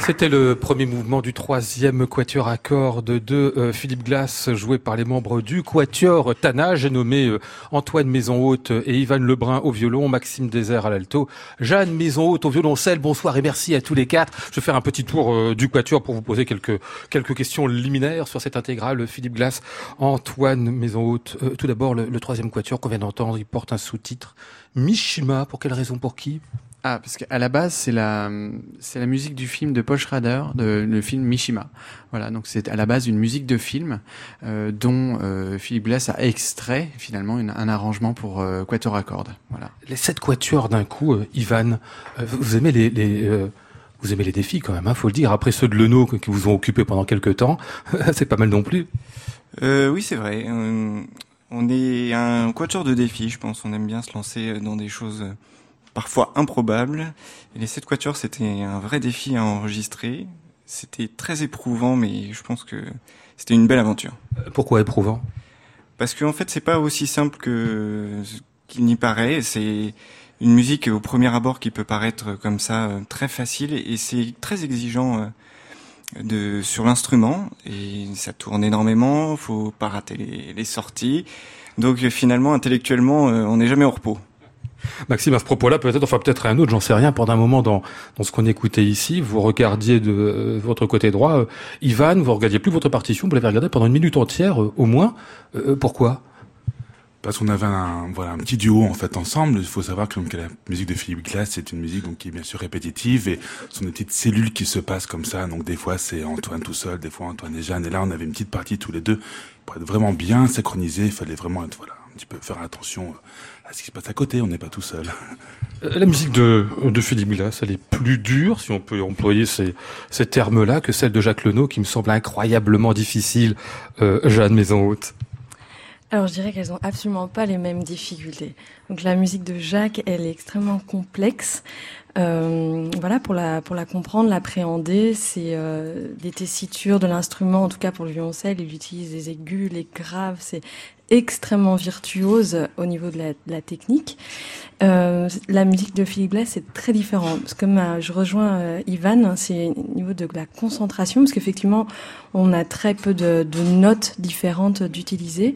C'était le premier mouvement du troisième quatuor à cordes de euh, Philippe Glass, joué par les membres du quatuor Tana. J'ai nommé euh, Antoine Maison-Haute et Ivan Lebrun au violon, Maxime Désert à l'alto, Jeanne Maison-Haute au violoncelle. Bonsoir et merci à tous les quatre. Je vais faire un petit tour euh, du quatuor pour vous poser quelques, quelques questions liminaires sur cette intégrale. Philippe Glass, Antoine Maison-Haute. tout d'abord, le, troisième quatuor qu'on vient d'entendre, il porte un sous-titre. Mishima, pour quelle raison, pour qui? Ah, parce qu'à la base, c'est la, c'est la musique du film de Paul Schrader, de, le film Mishima. Voilà, donc c'est à la base une musique de film euh, dont euh, Philippe Glass a extrait finalement une, un arrangement pour euh, quatuor à cordes. Voilà. Les sept quatuors d'un coup, euh, Ivan, euh, vous aimez les, les euh, vous aimez les défis quand même, hein, faut le dire. Après ceux de Leno qui vous ont occupé pendant quelques temps, c'est pas mal non plus. Euh, oui, c'est vrai. On est un quatuor de défis, je pense. On aime bien se lancer dans des choses parfois improbables. Et les sept quatuors, c'était un vrai défi à enregistrer. C'était très éprouvant, mais je pense que c'était une belle aventure. Pourquoi éprouvant? Parce qu'en fait, c'est pas aussi simple que qu'il n'y paraît. C'est une musique au premier abord qui peut paraître comme ça euh, très facile et c'est très exigeant euh, de sur l'instrument et ça tourne énormément. Faut pas rater les, les sorties. Donc euh, finalement, intellectuellement, on n'est jamais au repos. Maxime, à ce propos-là, peut-être, enfin peut-être un autre, j'en sais rien. Pendant un moment, dans, ce qu'on écoutait ici, vous regardiez de euh, votre côté droit, euh, Ivan, vous regardiez plus votre partition, vous l'avez regardé pendant une minute entière, euh, au moins. Pourquoi? Parce qu'on avait un, petit duo en fait ensemble. Il faut savoir que, la musique de Philippe Glass, c'est une musique qui est bien sûr répétitive et ce sont des petites cellules qui se passent comme ça. Donc des fois c'est Antoine tout seul, des fois Antoine et Jeanne. Et là on avait une petite partie tous les deux pour être vraiment bien synchronisé. Il fallait vraiment être voilà un petit peu faire attention à ce qui se passe à côté. On n'est pas tout seul. Euh, La musique de, de Philippe Glass, elle est plus dure, si on peut employer ces, ces termes-là, que celle de Jacques Lenot, qui me semble incroyablement difficile, euh, Jeanne Maison-Haute. Alors je dirais qu'elles ont absolument pas les mêmes difficultés. Donc la musique de Jacques, elle est extrêmement complexe. Euh, voilà, pour la pour la comprendre, l'appréhender, c'est euh, des tessitures de l'instrument. En tout cas pour le violoncelle, il utilise les aigus, les graves. C'est extrêmement virtuose au niveau de la, de la technique. Euh, la musique de Philippe Glass c'est très différent. Parce que euh, je rejoins euh, Ivan, c'est au niveau de la concentration, parce qu'effectivement, on a très peu de, de notes différentes d'utiliser.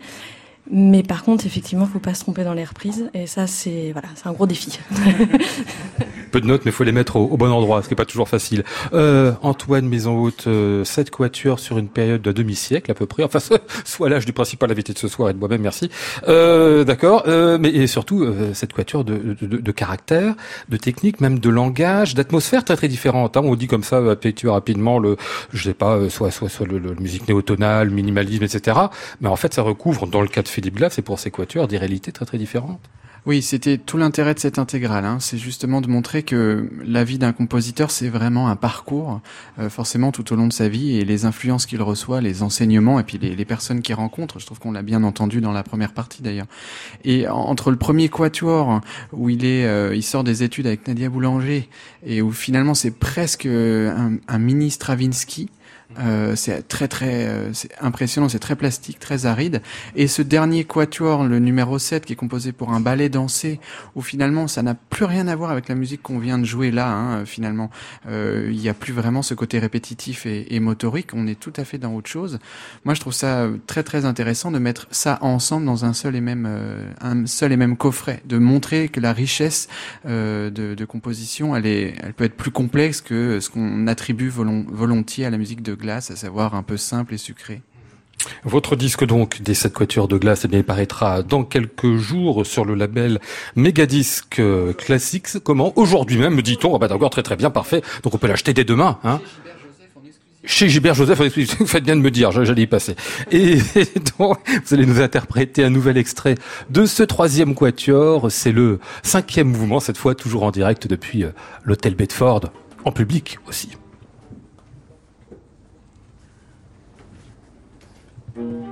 Mais par contre, effectivement, faut pas se tromper dans les reprises. Et ça, c'est voilà, c'est un gros défi. Peu de notes, mais faut les mettre au, bon endroit, ce qui n'est pas toujours facile. Euh, Antoine Maison-Haute, euh, sept quatuors sur une période de demi-siècle à peu près. Enfin, soit l'âge du principal invité de ce soir et de moi-même, merci. Euh, D'accord. Euh, mais et surtout, euh, cette quatuor de, de, de, caractère, de technique, même de langage, d'atmosphère très très différente. Hein. On dit comme ça, appétit rapidement, le, je sais pas, euh, soit soit soit le, le musique néotonale, minimalisme, etc. Mais en fait, ça recouvre, dans le cas de Philippe Glass et pour ses quatuors, des réalités très très différentes. Oui, c'était tout l'intérêt de cette intégrale. Hein. C'est justement de montrer que la vie d'un compositeur, c'est vraiment un parcours, euh, forcément tout au long de sa vie, et les influences qu'il reçoit, les enseignements, et puis les, personnes qu'il rencontre. Je trouve qu'on l'a bien entendu dans la première partie d'ailleurs. Et en- entre le premier quatuor, où il est, euh, il sort des études avec Nadia Boulanger, et où finalement c'est presque euh, un, un mini Stravinsky. Euh, c'est très très euh, impressionnant, c'est très plastique, très aride. Et ce dernier quatuor, le numéro 7, qui est composé pour un ballet dansé, où finalement ça n'a plus rien à voir avec la musique qu'on vient de jouer là. Hein, finalement, euh, il n'y a plus vraiment ce côté répétitif et, et motorique. On est tout à fait dans autre chose. Moi, je trouve ça euh, très très intéressant de mettre ça ensemble dans un seul et même euh, un seul et même coffret, de montrer que la richesse euh, de, de composition, elle est, elle peut être plus complexe que ce qu'on attribue volon- volontiers à la musique de à savoir un peu simple et sucré. Votre disque donc des sept quatuors de glace, eh il paraîtra dans quelques jours sur le label Megadisc Classics. Comment Aujourd'hui même, me dit-on. Ah bah d'accord, très très bien, parfait. Donc on peut l'acheter dès demain. Hein chez Gilbert Joseph, vous faites bien de me dire, j'allais y passer. Et, donc, vous allez nous interpréter un nouvel extrait de ce troisième quatuor. C'est le cinquième mouvement, cette fois toujours en direct depuis euh, l'hôtel Bedford, en public aussi. Mm-hmm.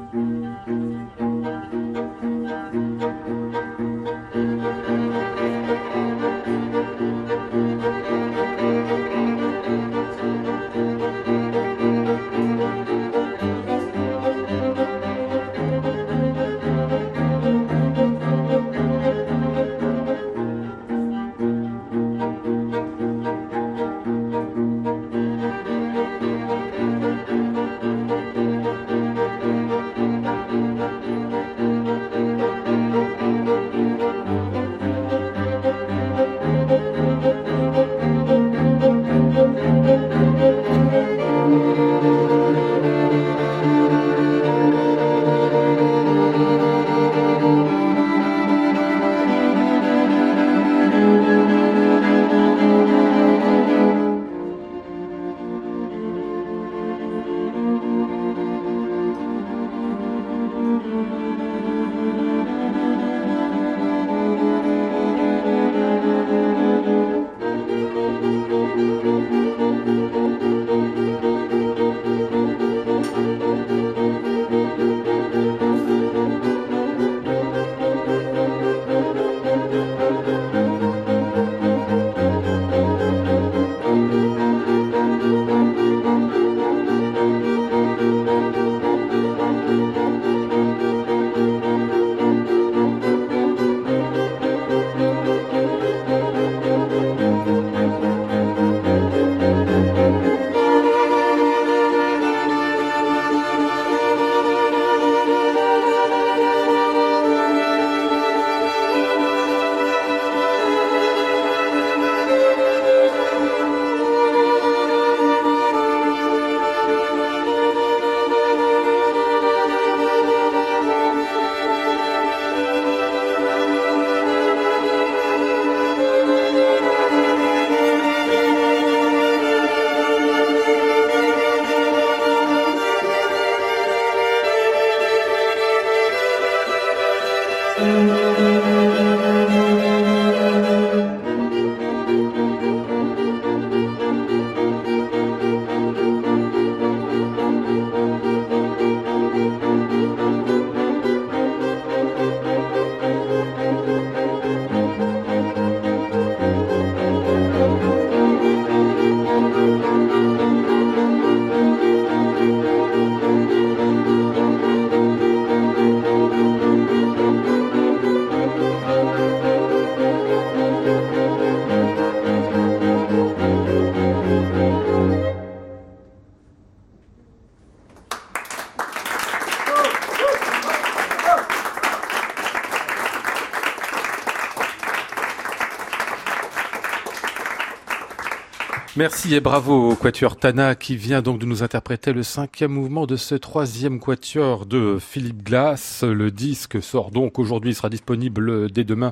Merci et bravo au Quatuor Tana qui vient donc de nous interpréter le cinquième mouvement de ce troisième Quatuor de Philippe Glass. Le disque sort donc aujourd'hui, il sera disponible dès demain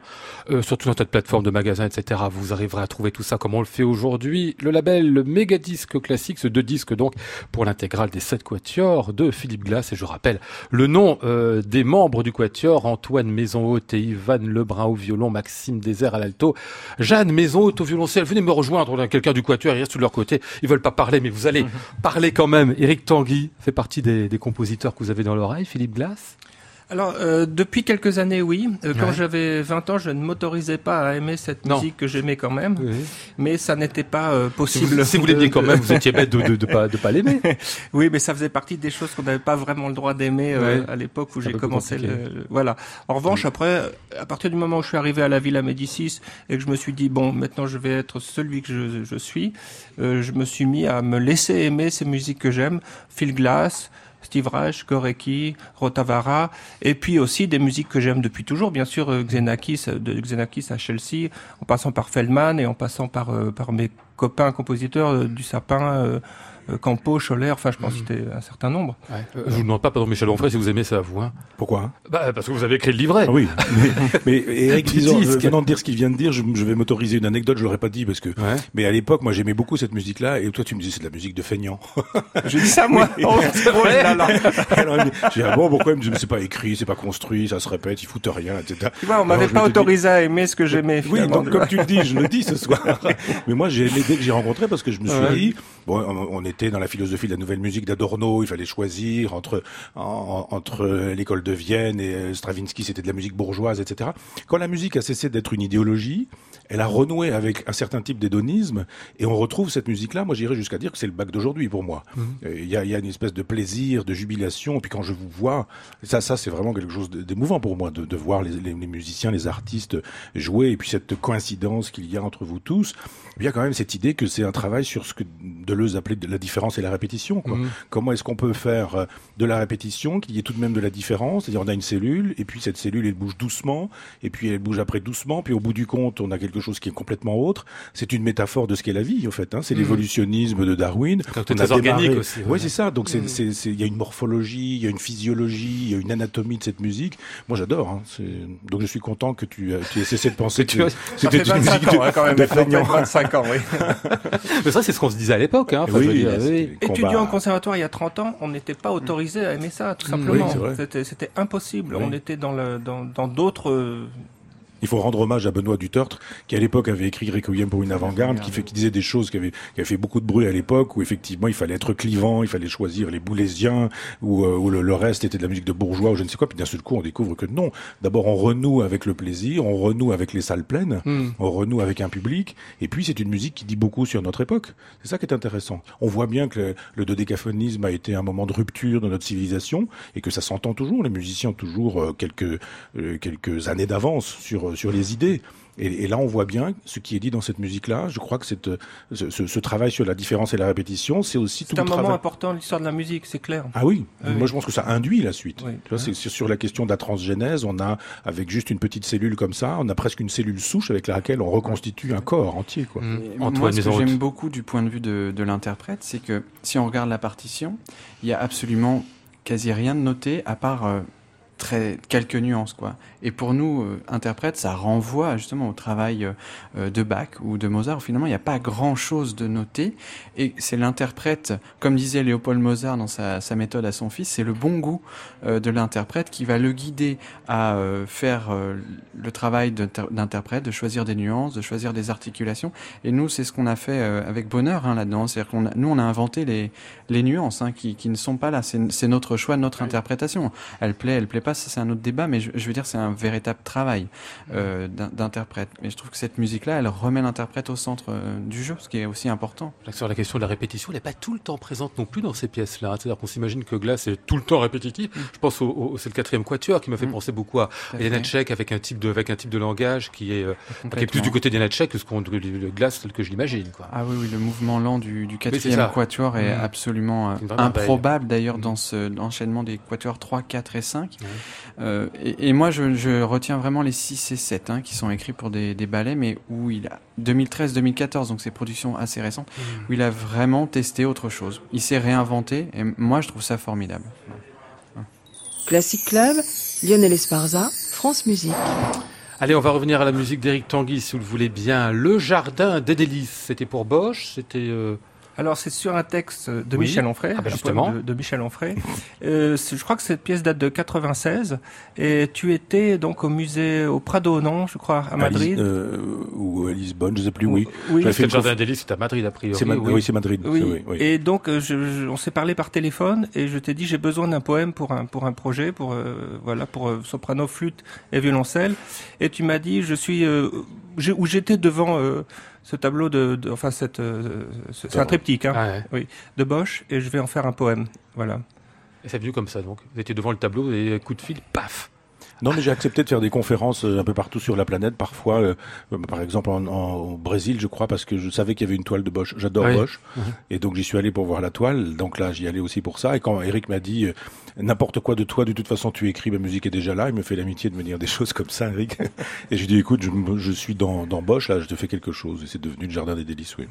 euh, sur tout un tas de plateformes de magasins, etc. Vous arriverez à trouver tout ça comme on le fait aujourd'hui. Le label le Disque Classique, ce deux disques donc pour l'intégrale des sept Quatuors de Philippe Glass. Et je rappelle le nom euh, des membres du Quatuor, Antoine Maison-Haute et Ivan Lebrun au violon, Maxime Désert à l'alto, Jeanne Maison-Haute au violoncelle. Venez me rejoindre, quelqu'un du Quatuor ils restent de leur côté. Ils veulent pas parler, mais vous allez mhm. parler quand même. Eric Tanguy fait partie des, des compositeurs que vous avez dans l'oreille. Philippe Glass? Alors, euh, depuis quelques années, oui. Euh, quand j'avais 20 ans, je ne m'autorisais pas à aimer cette musique que j'aimais quand même. Mais ça n'était pas euh, possible. Si vous, l'aimiez quand même, vous étiez bête de ne de, pas, de pas l'aimer. oui, mais ça faisait partie des choses qu'on n'avait pas vraiment le droit d'aimer à l'époque où j'ai commencé. Le, voilà. En revanche, après, à partir du moment où je suis arrivé à la Villa Médicis et que je me suis dit, bon, maintenant je vais être celui que je, je suis, je me suis mis à me laisser aimer ces musiques que j'aime. Phil Glass, Steve Rotavara, et puis aussi des musiques que j'aime depuis toujours, bien sûr euh, Xenakis, euh, de Xenakis à Chelsea, en passant par Feldman et en passant par, euh, par mes copains compositeurs du Sapin, Campo, Scholler, enfin je pense que c'était un certain nombre. Ouais. Euh, je vous demande pas, pardon, Michel Onfray, si vous aimez ça, vous. Hein. Pourquoi? Bah, Parce que vous avez écrit le livret. Ah oui, mais, mais Eric, disons, venant de dire ce qu'il vient de dire, je, je vais m'autoriser une anecdote, je l'aurais pas dit parce que. Ouais. Mais à l'époque, moi, j'aimais beaucoup cette musique-là, et toi, tu me dis c'est de la musique de feignant. J'ai dit ça moi. Oui. Oh, c'est vrai. là, là. Alors, j'ai dit, ah bon, pourquoi il me dit, mais c'est pas écrit, c'est pas construit, ça se répète, ils foutent rien, etc. Tu vois, on m'avait pas autorisé à aimer ce que j'aimais. Oui, donc comme tu le dis, je le dis ce soir. Mais moi, j'ai aimé dès que j'ai rencontré parce que je me suis Ouais. dit, bon, on était dans la philosophie de la nouvelle musique d'Adorno, il fallait choisir entre en- entre l'école de Vienne et euh, Stravinsky, c'était de la musique bourgeoise, etc. Quand la musique a cessé d'être une idéologie, elle a renoué avec un certain type d'hédonisme et on retrouve cette musique-là. Moi, j'irais jusqu'à dire que c'est le bac d'aujourd'hui pour moi. Euh, Il y, a, il y a une espèce de plaisir, de jubilation. Et puis quand je vous vois, ça, ça, c'est vraiment quelque chose d'émouvant pour moi de, de voir les, les- les musiciens, les artistes jouer. Et puis cette coïncidence qu'il y a entre vous tous. Il y a quand même cette idée que c'est un travail sur ce que Deleuze appelait de la différence et la répétition. Quoi. Mhm. Comment est-ce qu'on peut faire euh, de la répétition, qu'il y ait tout de même de la différence? C'est-à-dire on a une cellule, et puis cette cellule, elle bouge doucement, et puis elle bouge après doucement, puis au bout du compte, on a quelque chose qui est complètement autre. C'est une métaphore de ce qu'est la vie, en fait. Hein. C'est Mhm. l'évolutionnisme de Darwin. Quand c'est On a très organique démarré- aussi, Oui, ouais. c'est ça. Donc c'est- c'est- il y a une morphologie, il y a une physiologie, il y a une anatomie de cette musique. Moi, j'adore. Hein. Donc je suis content que tu, euh, tu aies cessé de penser Que que, tu as- Ça c'était une 25 musique ans, hein, quand même. de maintenant, feignant. 25 ans, oui. Mais ça, c'est ce qu'on se disait à l'époque. Hein. Enfin, Oui, dire, oui. Étudiant au conservatoire il y a 30 ans, on n'était pas autorisé à aimer ça, tout Mm. simplement. Oui. C'était impossible. Oui. On était dans le dans dans d'autres. Euh, Il faut rendre hommage à Benoît Dutertre, qui à l'époque avait écrit Requiem pour une avant-garde, qui, fait, qui disait des choses qui avaient, qui avaient fait beaucoup de bruit à l'époque, où effectivement il fallait être clivant, il fallait choisir les boulésiens, ou euh, où le, le reste était de la musique de bourgeois, ou je ne sais quoi. Puis d'un seul coup, on découvre que non. D'abord, on renoue avec le plaisir, on renoue avec les salles pleines, Mm. on renoue avec un public, et puis c'est une musique qui dit beaucoup sur notre époque. C'est ça qui est intéressant. On voit bien que le, le dodécaphonisme a été un moment de rupture dans notre civilisation, et que ça s'entend toujours. Les musiciens ont toujours euh, quelques, euh, quelques années d'avance sur, sur les idées. Et, et là, on voit bien ce qui est dit dans cette musique-là. Je crois que cette, ce, ce- ce travail sur la différence et la répétition, c'est aussi tout C'est un le moment travail. important de l'histoire de la musique, c'est clair. Ah oui, Oui. moi je pense que ça induit la suite. Oui. Tu vois, c'est c'est sur la question de la transgénèse, on a avec juste une petite cellule comme ça, on a presque une cellule souche avec laquelle on reconstitue un corps entier. Quoi. Mm. Et Antoine Moi, ce que j'aime beaucoup du point de vue de, de l'interprète, c'est que si on regarde la partition, il y a absolument quasi rien de noté à part euh, très quelques nuances, quoi. Et pour nous, euh, interprètes, ça renvoie justement au travail euh, euh, de Bach ou de Mozart. où Finalement, il n'y a pas grand-chose de noté, et c'est l'interprète, comme disait Léopold Mozart dans sa, sa méthode à son fils, c'est le bon goût euh, de l'interprète qui va le guider à faire le travail d'inter- d'interprète, de choisir des nuances, de choisir des articulations. Et nous, c'est ce qu'on a fait avec bonheur hein, là-dedans. C'est-à-dire qu'on nous, on a inventé les, les nuances hein, qui, qui ne sont pas là. C'est notre choix, notre interprétation. Elle plaît, elle plaît pas, c'est un autre débat, mais je, je veux dire, c'est un véritable travail euh, d'in- d'interprète. Mais je trouve que cette musique-là, elle remet l'interprète au centre euh, du jeu, ce qui est aussi important. Sur la question de la répétition, elle n'est pas tout le temps présente non plus dans ces pièces-là. C'est-à-dire qu'on s'imagine que Glass est tout le temps répétitif. Je pense au, au- c'est le quatrième quatuor qui m'a fait Mm. penser beaucoup à fait. Janacek avec un type de, avec un type de langage qui est, euh, qui est plus du côté d'Janacek que ce qu'on, Glass tel que je l'imagine. Ah oui, oui, le mouvement lent du, du quatrième quatuor est Mm. absolument euh, improbable d'ailleurs Mm. dans ce enchaînement des quatuors 3, 4 et 5. Euh, et, et moi, je, je retiens vraiment les 6 et 7 hein, qui sont écrits pour des, des ballets, mais où il a 2013-2014, donc c'est productions assez récentes, où il a vraiment testé autre chose. Il s'est réinventé, et moi, je trouve ça formidable. Classic Club, Lionel Esparza, France Musique. Allez, on va revenir à la musique d'Éric Tanguy, si vous le voulez bien. Le jardin des délices, c'était pour Bosch, c'était... euh, Alors c'est sur un texte de Oui. Michel Onfray, Ah bah justement. de, de Michel Onfray. euh, je crois que cette pièce date de 96 et tu étais donc au musée au Prado, non Je crois à Madrid. À euh, ou à Lisbonne, je sais plus, oui. Oui. Fait le jardin conf- des délices, c'est à Madrid, a priori. Ma- oui. oui, c'est Madrid. Oui. oui, oui. Et donc euh, je, je- on s'est parlé par téléphone et je t'ai dit j'ai besoin d'un poème pour un pour un projet pour euh, voilà pour euh, soprano, flûte et violoncelle et tu m'as dit je suis euh, j'ai- où j'étais devant euh, ce tableau de, de- enfin cette euh, ce- c'est un triptyque hein, Ah ouais. de Bosch et je vais en faire un poème voilà. Et c'est venu comme ça, donc. Vous étiez devant le tableau et coup de fil, paf Non, mais j'ai accepté de faire des conférences euh, un peu partout sur la planète, parfois, euh, euh, par exemple en, en- au Brésil, je crois, parce que je savais qu'il y avait une toile de Bosch. J'adore Oui. Bosch, Mhm. et donc j'y suis allé pour voir la toile. Donc là, j'y allais aussi pour ça. Et quand Eric m'a dit euh, n'importe quoi de toi, de toute façon, tu écris, ma musique est déjà là, il me fait l'amitié de me dire des choses comme ça, Eric. et j'ai dit écoute, je, je suis dans, dans Bosch, là, je te fais quelque chose. Et c'est devenu le jardin des délices, oui.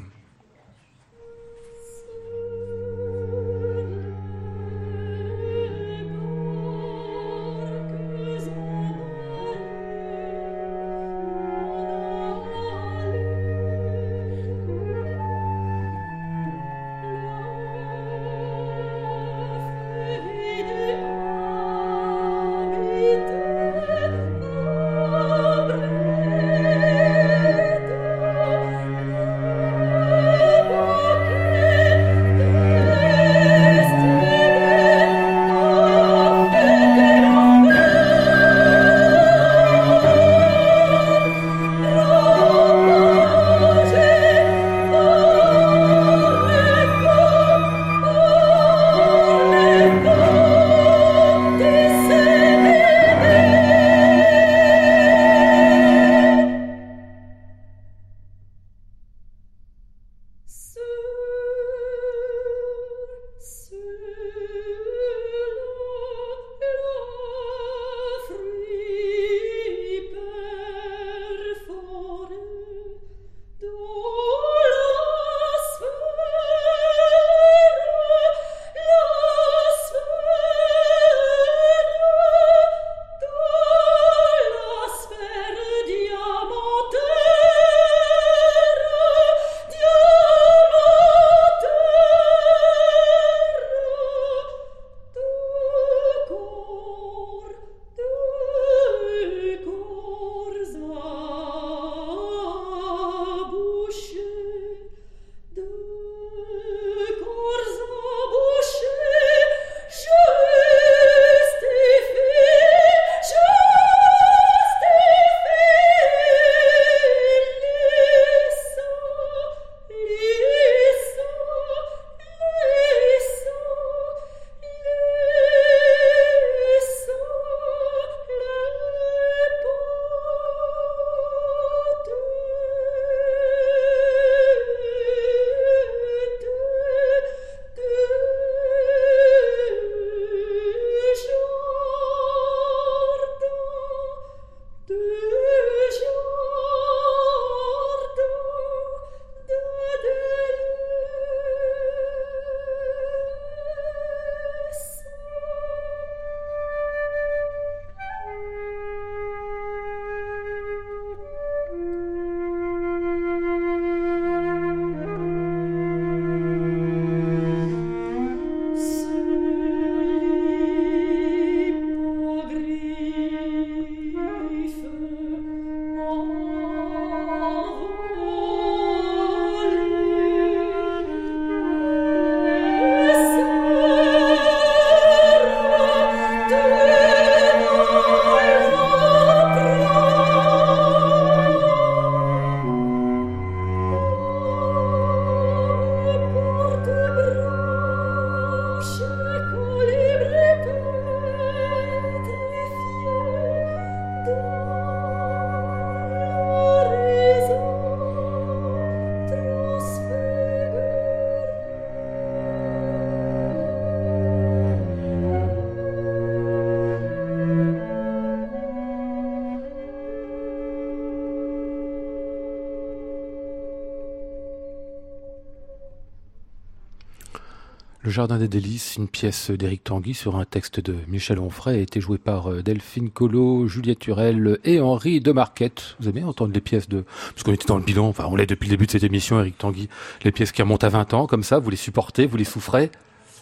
Jardin des Délices, une pièce d'Éric Tanguy sur un texte de Michel Onfray, a été joué par euh, Delphine Collot, Juliette Turel et Henri de Marquette. Vous avez entendu les pièces de... Parce qu'on était dans le bilan, enfin on l'est depuis le début de cette émission, Éric Tanguy. Les pièces qui remontent à 20 ans, comme ça, vous les supportez, vous les souffrez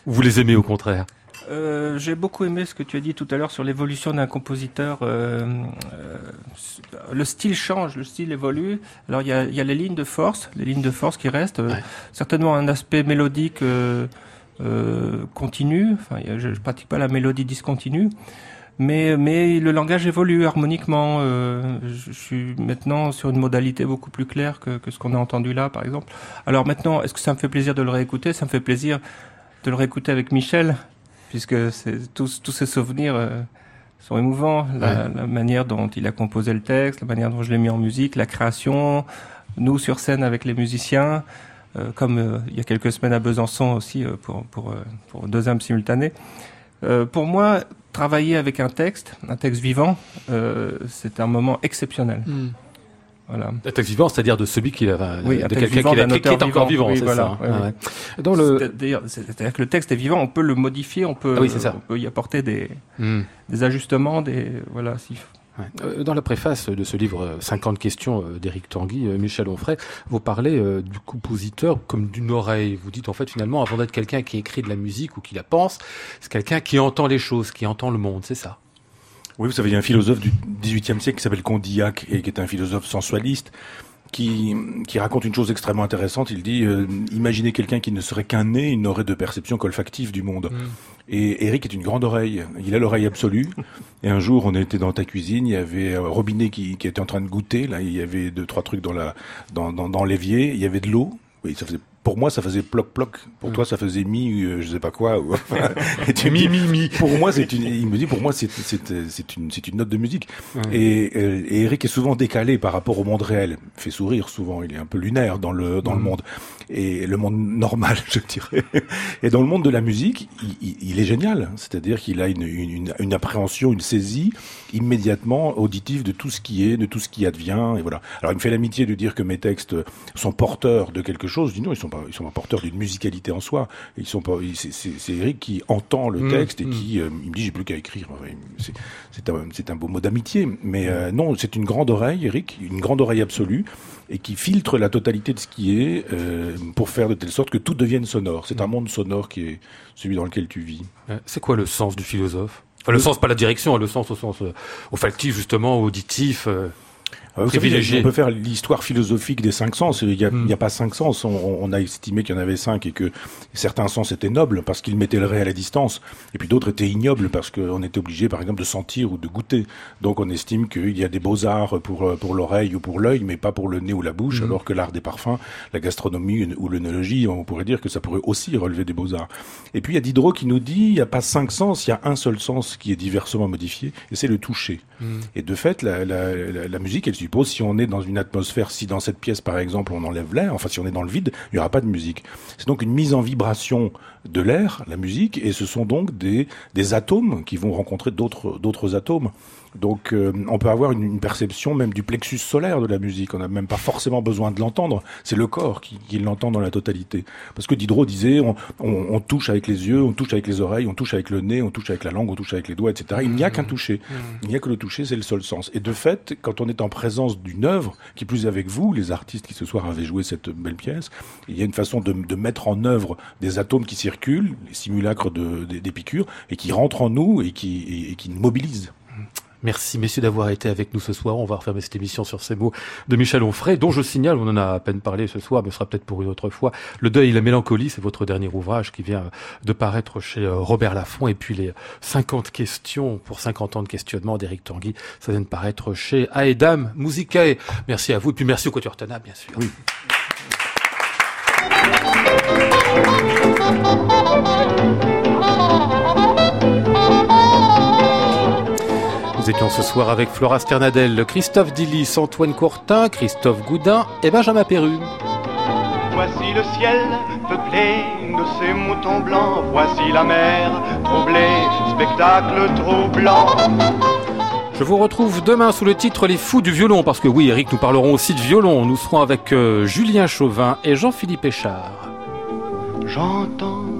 Ou vous les aimez au contraire? Euh, J'ai beaucoup aimé ce que tu as dit tout à l'heure sur l'évolution d'un compositeur. Euh, euh, le style change, le style évolue. Alors il y a, y a, les lignes de force, les lignes de force qui restent. Ouais. Certainement un aspect mélodique euh, continue. Enfin, je, je pratique pas la mélodie discontinue. Mais, mais le langage évolue harmoniquement. Euh, je, je, suis maintenant sur une modalité beaucoup plus claire que, que ce qu'on a entendu là, par exemple. Alors maintenant, est-ce que ça me fait plaisir de le réécouter? Ça me fait plaisir de le réécouter avec Michel, puisque tous, tous ces souvenirs euh, sont émouvants. La, ouais. la, manière dont il a composé le texte, la manière dont je l'ai mis en musique, la création, nous sur scène avec les musiciens. Euh, comme euh, il y a quelques semaines à Besançon aussi euh, pour, pour, pour deuxième simultané. pour moi, travailler avec un texte, un texte vivant, c'est un moment exceptionnel. Mm. Voilà. Un texte vivant, c'est-à-dire de celui qui a, oui, de quelqu'un qui, qui, est encore vivant, oui, c'est voilà, ça. Oui, ah, ouais. Dans le, c'est-à-dire que le texte est vivant, on peut le modifier, on peut, ah oui, ça. on peut y apporter des, mm. des ajustements, des voilà. Si. Dans la préface de ce livre 50 questions d'Éric Tanguy, Michel Onfray, vous parlez du compositeur comme d'une oreille. Vous dites en fait finalement, avant d'être quelqu'un qui écrit de la musique ou qui la pense, c'est quelqu'un qui entend les choses, qui entend le monde, c'est ça? Oui, vous savez, il y a un philosophe du XVIIIe siècle qui s'appelle Condillac et qui est un philosophe sensualiste. Qui, qui raconte une chose extrêmement intéressante. Il dit euh, imaginez quelqu'un qui ne serait qu'un nez, il n'aurait de perception qu'olfactive du monde. Mm. Et Eric est une grande oreille. Il a l'oreille absolue. Et un jour, on était dans ta cuisine, il y avait un robinet qui, qui était en train de goûter. Là, il y avait deux, trois trucs dans la, dans, dans, dans l'évier. Il y avait de l'eau. Oui, ça faisait pour moi, ça faisait ploc ploc. Pour mmh. toi, ça faisait mi, euh, je sais pas quoi. Ou, enfin, mi, mi, mi. Pour moi, c'est une. Il me dit, pour moi, c'est c'est c'est une c'est une note de musique. Mmh. Et, et Eric est souvent décalé par rapport au monde réel. Il fait sourire souvent. Il est un peu lunaire dans le dans mmh. le monde et le monde normal, je dirais. Et dans le monde de la musique, il, il est génial. C'est-à-dire qu'il a une, une une appréhension, une saisie immédiatement auditive de tout ce qui est, de tout ce qui advient. Et voilà. Alors, il me fait l'amitié de dire que mes textes sont porteurs de quelque chose. Je dis non, ils sont pas, ils sont pas porteurs d'une musicalité en soi. Ils sont pas. C'est Eric qui entend le texte mmh, et qui, mmh. euh, il me dit, j'ai plus qu'à écrire. C'est un, un beau mot d'amitié. Mais euh, non, c'est une grande oreille, Eric, une grande oreille absolue et qui filtre la totalité de ce qui est euh, pour faire de telle sorte que tout devienne sonore. C'est un monde sonore qui est celui dans lequel tu vis. C'est quoi le sens du philosophe? Enfin, le, le sens, pas la direction, le sens au sens euh, olfactif, justement, auditif. Euh... Ah, savez, on peut faire l'histoire philosophique des cinq sens. Il n'y a, mm. a, pas cinq sens. On, on a estimé qu'il y en avait cinq et que certains sens étaient nobles parce qu'ils mettaient le réel à distance. Et puis d'autres étaient ignobles parce qu'on était obligé, par exemple, de sentir ou de goûter. Donc on estime qu'il y a des beaux-arts pour, pour l'oreille ou pour l'œil, mais pas pour le nez ou la bouche, mm. alors que l'art des parfums, la gastronomie ou l'œnologie, on pourrait dire que ça pourrait aussi relever des beaux-arts. Et puis il y a Diderot qui nous dit, il n'y a pas cinq sens, il y a un seul sens qui est diversement modifié, et c'est le toucher. Mm. Et de fait, la, la, la, la musique, elle suppose, si on est dans une atmosphère, si dans cette pièce par exemple on enlève l'air, enfin si on est dans le vide, il n'y aura pas de musique. C'est donc une mise en vibration de l'air, la musique, et ce sont donc des, des atomes qui vont rencontrer d'autres d'autres atomes. Donc euh, on peut avoir une, une, perception même du plexus solaire de la musique. On n'a même pas forcément besoin de l'entendre. C'est le corps qui, qui l'entend dans la totalité. Parce que Diderot disait on, on, on, touche avec les yeux, on touche avec les oreilles, on touche avec le nez, on touche avec la langue, on touche avec les doigts, etc. Il n'y a qu'un toucher. Il n'y a que le toucher, c'est le seul sens. Et de fait, quand on est en présence d'une œuvre, qui plus avec vous, les artistes qui ce soir avaient joué cette belle pièce, il y a une façon de, de mettre en œuvre des atomes qui circulent, les simulacres de, des, des piqûres, et qui rentrent en nous et qui, et, et qui nous mobilisent. Merci messieurs d'avoir été avec nous ce soir. On va refermer cette émission sur ces mots de Michel Onfray, dont je signale, on en a à peine parlé ce soir, mais ce sera peut-être pour une autre fois. Le deuil et la mélancolie, c'est votre dernier ouvrage qui vient de paraître chez Robert Laffont. Et puis les 50 questions pour 50 ans de questionnement d'Éric Tanguy, ça vient de paraître chez Aedam Musicae. Merci à vous. Et puis merci au Quatuor Tana, bien sûr. Nous étions ce soir avec Flora Sternadel, Christophe Dillis, Antoine Courtin, Christophe Goudin et Benjamin Perru. Voici le ciel peuplé de ces moutons blancs, voici la mer troublée, spectacle troublant. Je vous retrouve demain sous le titre Les Fous du violon, parce que oui, Eric, nous parlerons aussi de violon. Nous serons avec euh, Julien Chauvin et Jean-Philippe Échard. J'entends